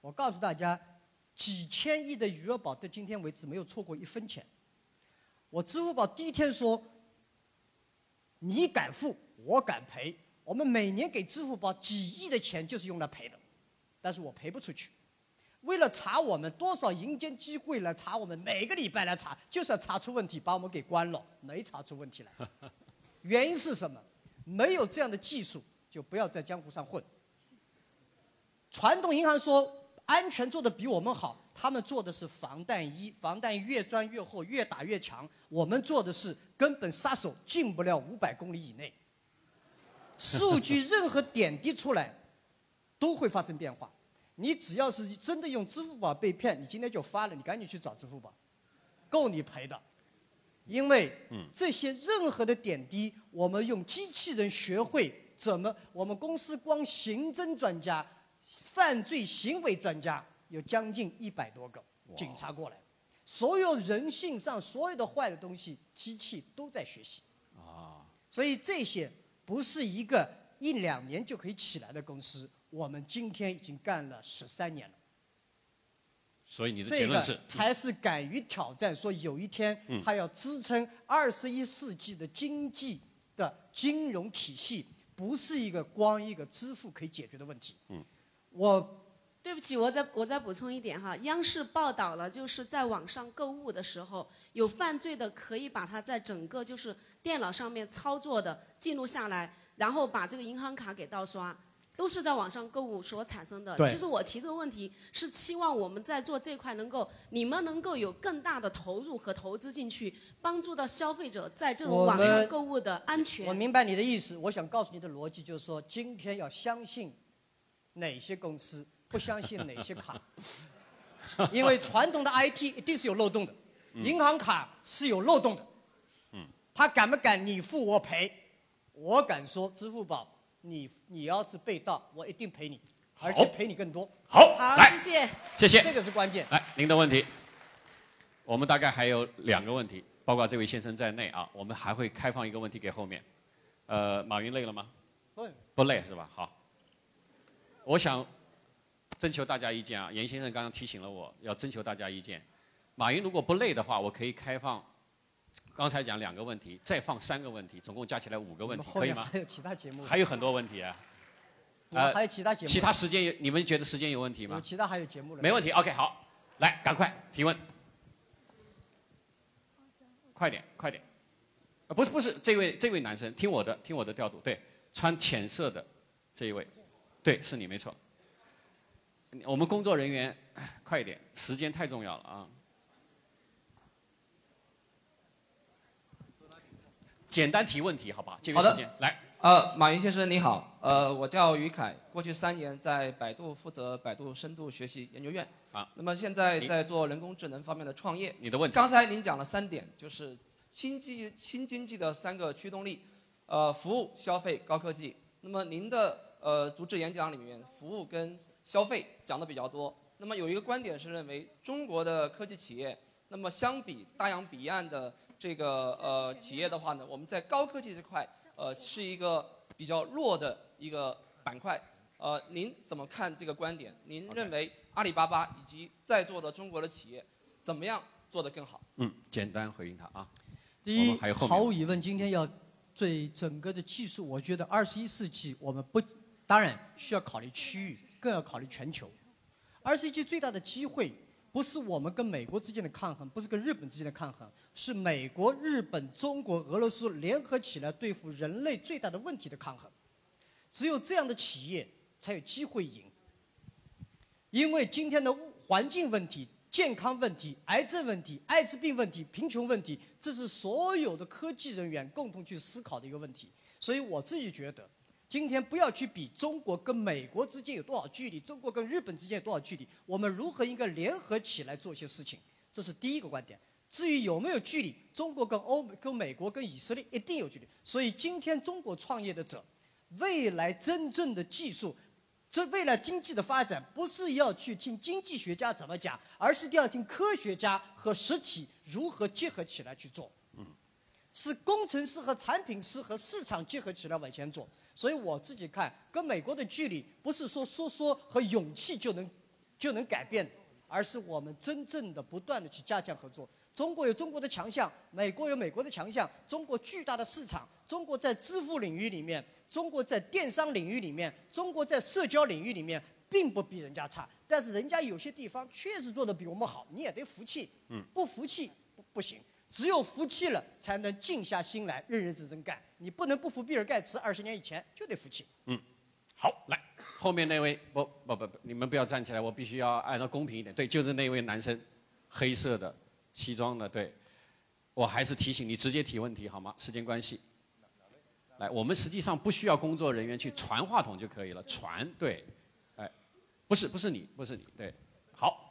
我告诉大家，几千亿的余额宝到今天为止没有错过一分钱。我支付宝第一天说，你敢付，我敢赔。我们每年给支付宝几亿的钱就是用来赔的，但是我赔不出去。为了查我们多少银监机会来查我们，每个礼拜来查，就是要查出问题，把我们给关了，没查出问题来。原因是什么？没有这样的技术，就不要在江湖上混。传统银行说安全做的比我们好，他们做的是防弹衣，防弹衣越钻越厚，越打越强。我们做的是根本杀手进不了五百公里以内。数据任何点滴出来，都会发生变化。你只要是真的用支付宝被骗，你今天就发了，你赶紧去找支付宝，够你赔的。因为这些任何的点滴，我们用机器人学会怎么。我们公司光刑侦专家、犯罪行为专家有将近一百多个，警察过来，所有人性上所有的坏的东西，机器都在学习。啊，所以这些。不是一个一两年就可以起来的公司，我们今天已经干了十三年了。所以你的结论是，才是敢于挑战，说有一天他要支撑二十一世纪的经济的金融体系，不是一个光一个支付可以解决的问题。嗯，我。对不起，我再我再补充一点哈，央视报道了，就是在网上购物的时候，有犯罪的可以把它在整个就是电脑上面操作的记录下来，然后把这个银行卡给盗刷，都是在网上购物所产生的。其实我提这个问题是期望我们在做这块能够，你们能够有更大的投入和投资进去，帮助到消费者在这种网上购物的安全。我明白你的意思，我想告诉你的逻辑就是说，今天要相信哪些公司。不相信哪些卡，因为传统的 IT 一定是有漏洞的，银行卡是有漏洞的。嗯，他敢不敢你付我赔？我敢说，支付宝，你你要是被盗，我一定赔你，而且赔你更多。好，好，谢谢，谢谢，这个是关键。来，您的问题，我们大概还有两个问题，包括这位先生在内啊，我们还会开放一个问题给后面。呃，马云累了吗？不，不累是吧？好，我想。征求大家意见啊！严先生刚刚提醒了我要征求大家意见。马云如果不累的话，我可以开放。刚才讲两个问题，再放三个问题，总共加起来五个问题，可以吗？还有其他节目。还有很多问题啊。啊，还有其他节目。其他时间有你们觉得时间有问题吗？有其他还有节目没问题，OK，好，来，赶快提问。快点，快点。啊，不是不是，这位这位男生，听我的，听我的调度，对，穿浅色的这一位，对，是你没错。我们工作人员，快一点，时间太重要了啊！简单提问题，好吧？好的，来。呃，马云先生你好，呃，我叫于凯，过去三年在百度负责百度深度学习研究院。啊。那么现在在做人工智能方面的创业。你的问题。刚才您讲了三点，就是新经新经济的三个驱动力，呃，服务、消费、高科技。那么您的呃主旨演讲里面，服务跟消费讲的比较多，那么有一个观点是认为中国的科技企业，那么相比大洋彼岸的这个呃企业的话呢，我们在高科技这块呃是一个比较弱的一个板块，呃，您怎么看这个观点？您认为阿里巴巴以及在座的中国的企业怎么样做得更好？嗯，简单回应他啊。第一，毫无疑问，今天要对整个的技术，我觉得二十一世纪我们不当然需要考虑区域。更要考虑全球。二十一世纪最大的机会，不是我们跟美国之间的抗衡，不是跟日本之间的抗衡，是美国、日本、中国、俄罗斯联合起来对付人类最大的问题的抗衡。只有这样的企业才有机会赢。因为今天的环境问题、健康问题、癌症问题、艾滋病问题、贫穷问题，这是所有的科技人员共同去思考的一个问题。所以我自己觉得。今天不要去比中国跟美国之间有多少距离，中国跟日本之间有多少距离，我们如何应该联合起来做一些事情，这是第一个观点。至于有没有距离，中国跟欧、跟美国、跟以色列一定有距离。所以今天中国创业的者，未来真正的技术，这未来经济的发展，不是要去听经济学家怎么讲，而是要听科学家和实体如何结合起来去做。嗯，是工程师和产品师和市场结合起来往前做。所以我自己看，跟美国的距离不是说说说和勇气就能就能改变，而是我们真正的不断的去加强合作。中国有中国的强项，美国有美国的强项，中国巨大的市场，中国在支付领域里面，中国在电商领域里面，中国在社交领域里面，并不比人家差。但是人家有些地方确实做的比我们好，你也得服气。嗯，不服气不不行，只有服气了，才能静下心来认认真真干。你不能不服比尔盖茨，二十年以前就得服气。嗯，好，来后面那位，不不不不，你们不要站起来，我必须要按照公平一点。对，就是那位男生，黑色的西装的，对。我还是提醒你直接提问题好吗？时间关系。来，我们实际上不需要工作人员去传话筒就可以了，传对，哎，不是不是你不是你对，好，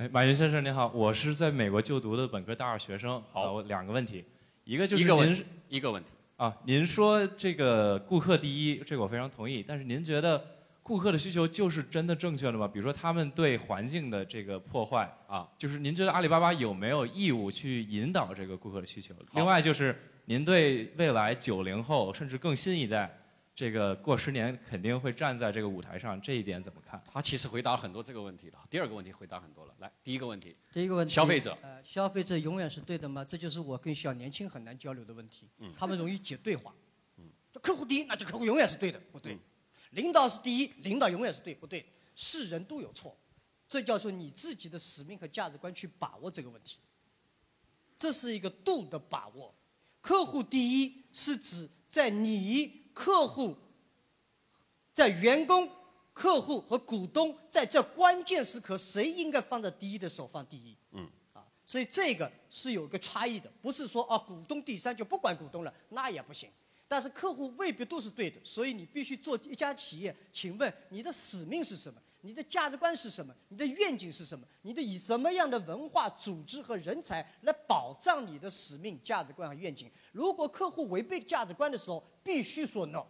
哎，马云先生您好，我是在美国就读的本科大二学生。好，我两个问题，一个就是您一个问题一个问题啊，您说这个顾客第一，这个我非常同意。但是您觉得顾客的需求就是真的正确的吗？比如说他们对环境的这个破坏啊，就是您觉得阿里巴巴有没有义务去引导这个顾客的需求？另外就是您对未来九零后甚至更新一代，这个过十年肯定会站在这个舞台上，这一点怎么看？他其实回答了很多这个问题了。第二个问题回答很多了。来，第一个问题，第一个问题，消费者，呃，消费者永远是对的吗？这就是我跟小年轻很难交流的问题。嗯他们容易解对话。嗯，客户第一，那就客户永远是对的，不对。领导是第一，领导永远是对，不对。是人都有错，这叫做你自己的使命和价值观去把握这个问题。这是一个度的把握。客户第一是指在你客户、在员工、客户和股东在这关键时刻，谁应该放在第一的时候放第一。嗯，啊，所以这个是有个差异的，不是说啊股东第三就不管股东了，那也不行。但是客户未必都是对的，所以你必须做一家企业。请问你的使命是什么？你的价值观是什么？你的愿景是什么？你的以什么样的文化、组织和人才来保障你的使命、价值观和愿景？如果客户违背价值观的时候，必须说 no，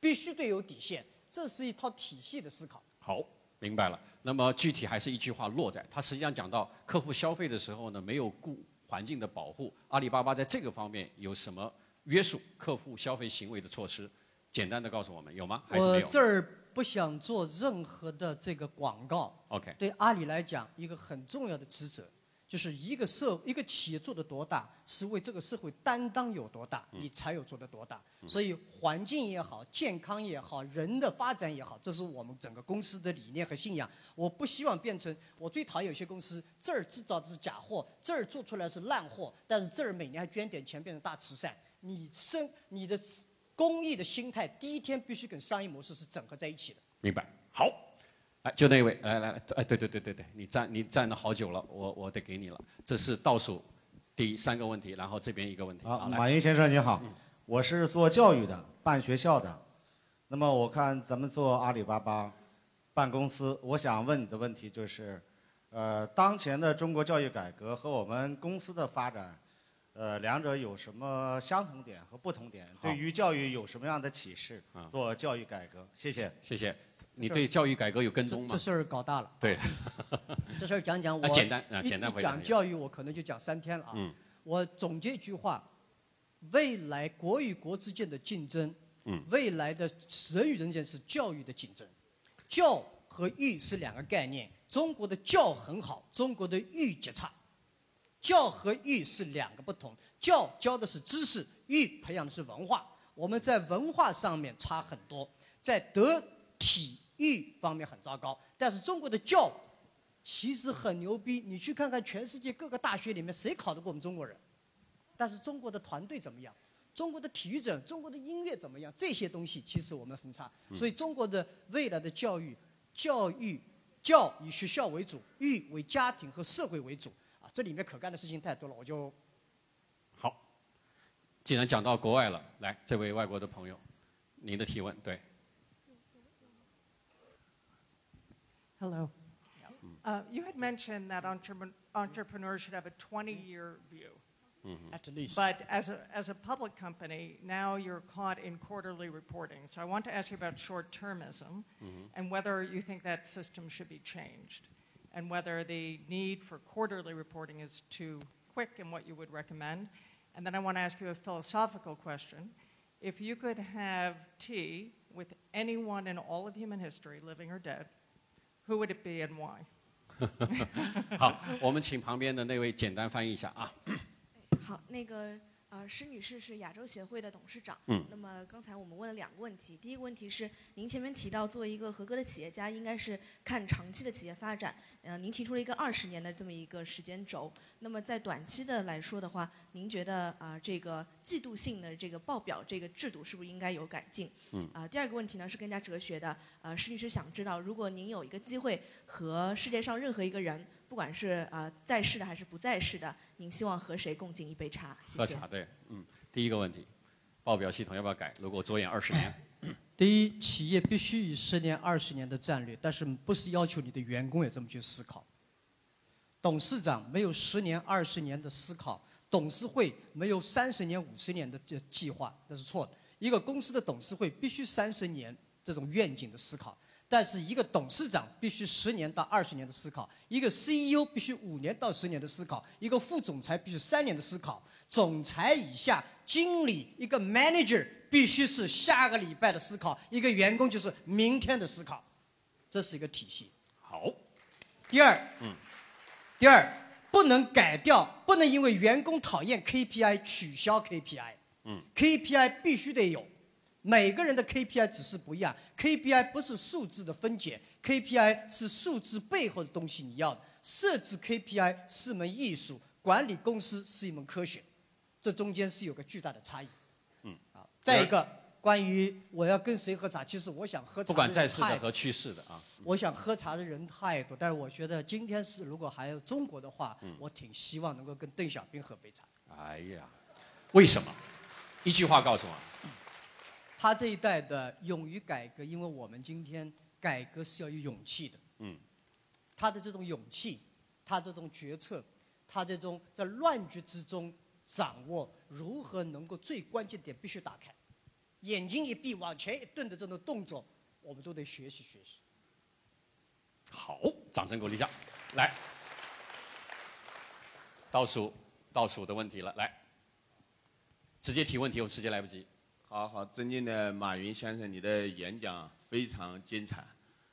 必须得有底线。这是一套体系的思考。好，明白了。那么具体还是一句话落在，他实际上讲到客户消费的时候呢，没有顾环境的保护，阿里巴巴在这个方面有什么约束客户消费行为的措施？简单的告诉我们，有吗？还是没有？我这儿不想做任何的这个广告。OK 对阿里来讲，一个很重要的职责，就是一个社一个企业做的多大，是为这个社会担当有多大，你才有做的多大。所以环境也好，健康也好，人的发展也好，这是我们整个公司的理念和信仰。我不希望变成我最讨厌有些公司这儿制造的是假货，这儿做出来是烂货，但是这儿每年还捐点钱变成大慈善。你生你的公益的心态，第一天必须跟商业模式是整合在一起的。明白。好，哎，就那位，来来来，哎，对对对对对，你站你站了好久了，我我得给你了。这是倒数第三个问题，然后这边一个问题。马云先生你好，我是做教育的，办学校的。那么我看咱们做阿里巴巴办公司，我想问你的问题就是，呃，当前的中国教育改革和我们公司的发展，呃，两者有什么相同点和不同点？对于教育有什么样的启示啊？做教育改革，谢谢。谢谢。你对教育改革有跟踪吗？这事儿搞大了。对，这事儿讲讲我啊简单啊简单回答一讲教育，我可能就讲三天了啊。嗯我总结一句话：未来国与国之间的竞争，嗯未来的人与人之间是教育的竞争。教和育是两个概念，中国的教很好，中国的育极差。教和育是两个不同，教教的是知识，育培养的是文化。我们在文化上面差很多，在德体育方面很糟糕。但是中国的教其实很牛逼，你去看看全世界各个大学里面，谁考得过我们中国人？但是中国的团队怎么样？中国的体育者、中国的音乐怎么样？这些东西其实我们很差。嗯所以中国的未来的教育，教育教以学校为主，育为家庭和社会为主啊，这里面可干的事情太多了，我就既然讲到国外了，来，这位外国的朋友，您的提问，对， Hello. Uh, you had mentioned that entrepreneur, entrepreneurs should have a 20-year view. At least. But as a, as a public company, now you're caught in quarterly reporting. So I want to ask you about short-termism and whether you think that system should be changed and whether the need for quarterly reporting is too quick and what you would recommend. And then I want to ask you a philosophical question. If you could have tea with anyone in all of human history, living or dead, who would it be and why? 好，我们请旁边的那位简单翻译一下啊。好，那个 呃，施女士是亚洲协会的董事长。嗯那么刚才我们问了两个问题，第一个问题是您前面提到，作为一个合格的企业家，应该是看长期的企业发展。呃，您提出了一个二十年的这么一个时间轴。那么在短期的来说的话，您觉得啊、这个季度性的这个报表这个制度是不是应该有改进？嗯啊、第二个问题呢是更加哲学的。呃，施女士想知道，如果您有一个机会和世界上任何一个人，不管是呃在世的还是不在世的，您希望和谁共进一杯茶？谢谢。喝茶对，嗯，第一个问题，报表系统要不要改？如果着眼二十年，第一，企业必须以十年、二十年的战略，但是不是要求你的员工也这么去思考。董事长没有十年、二十年的思考，董事会没有三十年、五十年的这计划，那是错的。一个公司的董事会必须三十年这种愿景的思考，但是一个董事长必须十年到二十年的思考，一个 CEO 必须五年到十年的思考，一个副总裁必须三年的思考，总裁以下经理一个 manager 必须是下个礼拜的思考，一个员工就是明天的思考，这是一个体系。好。第二，嗯，第二不能改掉，不能因为员工讨厌 KPI 取消 KPI。嗯 KPI 必须得有，每个人的 KPI 只是不一样。KPI 不是数字的分解，KPI 是数字背后的东西。你要的设置 KPI 是门艺术，管理公司是一门科学，这中间是有个巨大的差异。嗯，啊，再一个，关于我要跟谁喝茶，其实我想喝茶不管在世的和去世的啊。我想喝茶的人太多，但是我觉得今天是如果还有中国的话，嗯我挺希望能够跟邓小平喝杯茶。哎呀，为什么？一句话告诉我。他这一代的勇于改革，因为我们今天改革是要有勇气的。嗯，他的这种勇气，他这种决策，他这种在乱局之中掌握如何能够最关键点必须打开，眼睛一闭往前一顿的这种动作，我们都得学习学习。好，掌声鼓励一下。来，倒数倒数的问题了，来，直接提问题，我时间来不及。好好，尊敬的马云先生，你的演讲非常精彩。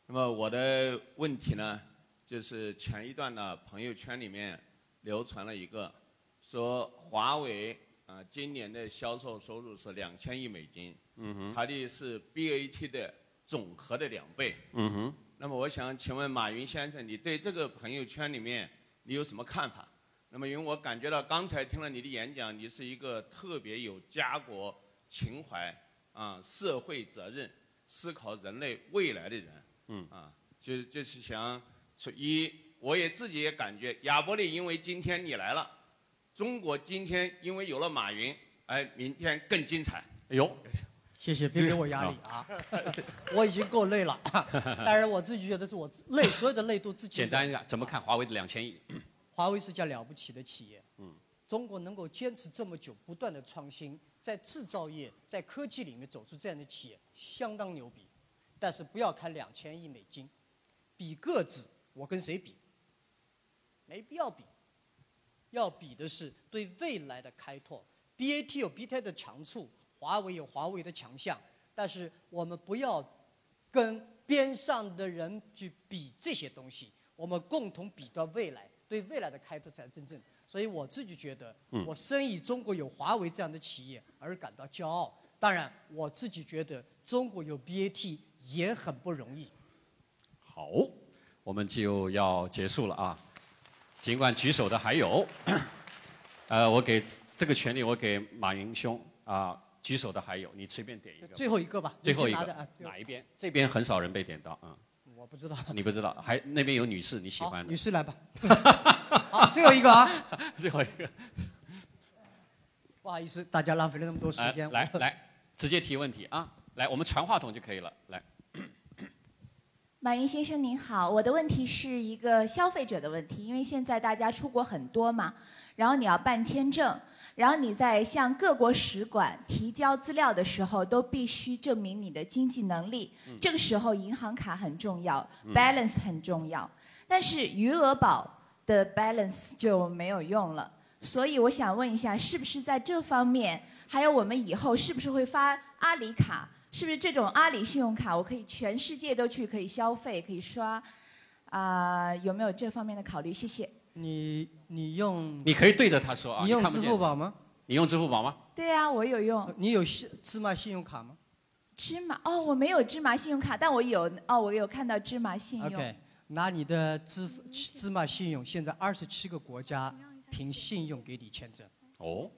那么我的问题呢，就是前一段呢，朋友圈里面流传了一个，说华为啊、今年的销售收入是两千亿美金，嗯哼它的是 BAT 的总和的两倍。嗯哼，那么我想请问马云先生，你对这个朋友圈里面你有什么看法？那么因为我感觉到刚才听了你的演讲，你是一个特别有家国情怀啊、社会责任、思考人类未来的人。嗯啊，就就是想从一，我也自己也感觉亚伯利，因为今天你来了，中国今天因为有了马云，哎，明天更精彩。哎呦，谢谢，别给我压力啊！我已经够累了，当然我自己觉得是我累，所有的累都自己。简单一下，怎么看华为的两千亿？华为是家了不起的企业，嗯，中国能够坚持这么久，不断的创新，在制造业、在科技里面走出这样的企业，相当牛逼。但是不要看两千亿美金，比个子，我跟谁比？没必要比，要比的是对未来的开拓。BAT 有 BAT 的强处，华为有华为的强项，但是我们不要跟边上的人去比这些东西，我们共同比到未来，对未来的开拓才真正。所以我自己觉得嗯，我深以中国有华为这样的企业而感到骄傲。当然，我自己觉得中国有 BAT 也很不容易。好，我们就要结束了啊。尽管举手的还有，呃，我给这个权利我给马云兄啊，举手的还有，你随便点一个。最后一个吧最后一个哪一边？这边很少人被点到啊。我不知道。你不知道，还那边有女士你喜欢的。女士来吧。好，最后一个啊。最后一个。不好意思，大家浪费了那么多时哎间。来来，直接提问题啊！来，我们传话筒就可以了。来，马云先生您好，我的问题是一个消费者的问题，因为现在大家出国很多嘛，然后你要办签证，然后你在向各国使馆提交资料的时候，都必须证明你的经济能力。嗯这个时候银行卡很重要嗯，balance 很重要，但是余额宝的 balance 就没有用了。所以我想问一下，是不是在这方面，还有我们以后是不是会发阿里卡？是不是这种阿里信用卡，我可以全世界都去可以消费，可以刷？啊、有没有这方面的考虑？谢谢。你你用你可以对着他说啊。你用看不见支付宝吗？你用支付宝吗？对啊，我有用。你有信芝麻信用卡吗芝麻哦，我没有芝麻信用卡，但我有哦，我有看到芝麻信用。？OK，拿你的支付芝麻信用，现在二十七个国家凭信用给你签证。哦，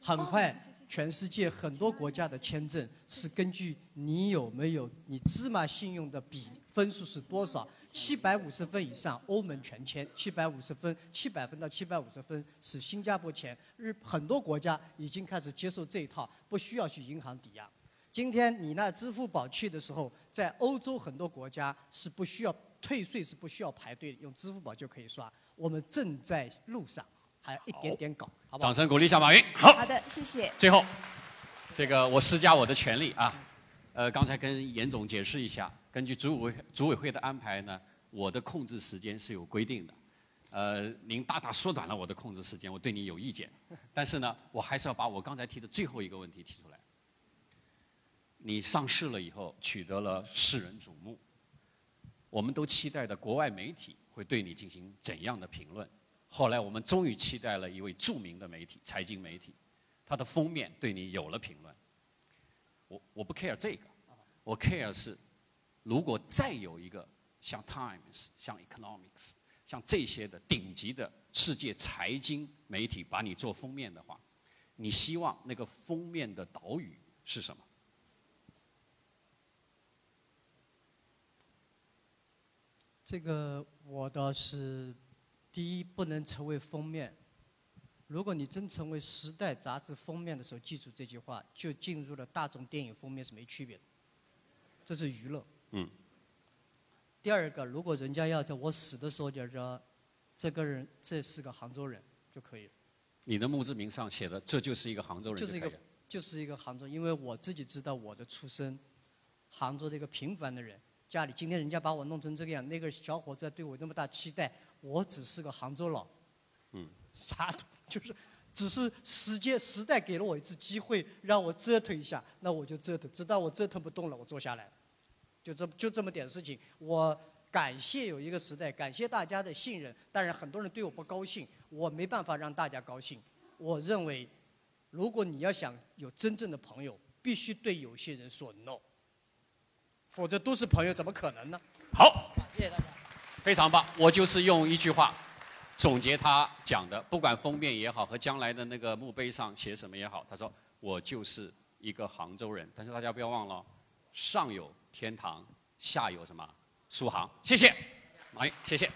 很快，全世界很多国家的签证是根据你有没有你芝麻信用的比分数是多少，七百五十分以上，欧盟全签；七百五十分，七百分到七百五十分是新加坡签。日很多国家已经开始接受这一套，不需要去银行抵押。今天你那支付宝去的时候，在欧洲很多国家是不需要退税，是不需要排队的，用支付宝就可以刷。我们正在路上，还一点点搞，好不好？掌声鼓励一下马云。好。好的，谢谢。最后，这个我施加我的权利啊，呃，刚才跟严总解释一下，根据组委组委会的安排呢，我的控制时间是有规定的，呃，您大大缩短了我的控制时间，我对你有意见，但是呢，我还是要把我刚才提的最后一个问题提出来。你上市了以后，取得了世人瞩目，我们都期待的国外媒体会对你进行怎样的评论？后来我们终于期待了一位著名的媒体，财经媒体，它的封面对你有了评论。我我不 care 这个，我 care 是，如果再有一个像 Times、像 Economics、像这些的顶级的世界财经媒体把你做封面的话，你希望那个封面的导语是什么？这个我倒是，第一不能成为封面。如果你真成为《时代》杂志封面的时候，记住这句话，就进入了大众电影封面是没区别的。这是娱乐。嗯。第二个，如果人家要在我死的时候就说，这个人这是个杭州人就可以了。你的墓志铭上写的，这就是一个杭州人就是一个就是一个杭州，因为我自己知道我的出身，杭州的一个平凡的人，家里今天人家把我弄成这个样，那个小伙子对我那么大期待，我只是个杭州佬，嗯，啥都就是，只是时间时代给了我一次机会，让我折腾一下，那我就折腾，直到我折腾不动了，我坐下来了，就这就这么点事情，我感谢有一个时代，感谢大家的信任，但是很多人对我不高兴，我没办法让大家高兴，我认为。如果你要想有真正的朋友，必须对有些人说 no，否则都是朋友，怎么可能呢？好，谢谢大家。非常棒，我就是用一句话总结他讲的，不管封面也好，和将来的那个墓碑上写什么也好，他说我就是一个杭州人。但是大家不要忘了，上有天堂，下有什么苏杭。谢谢，马云，谢谢。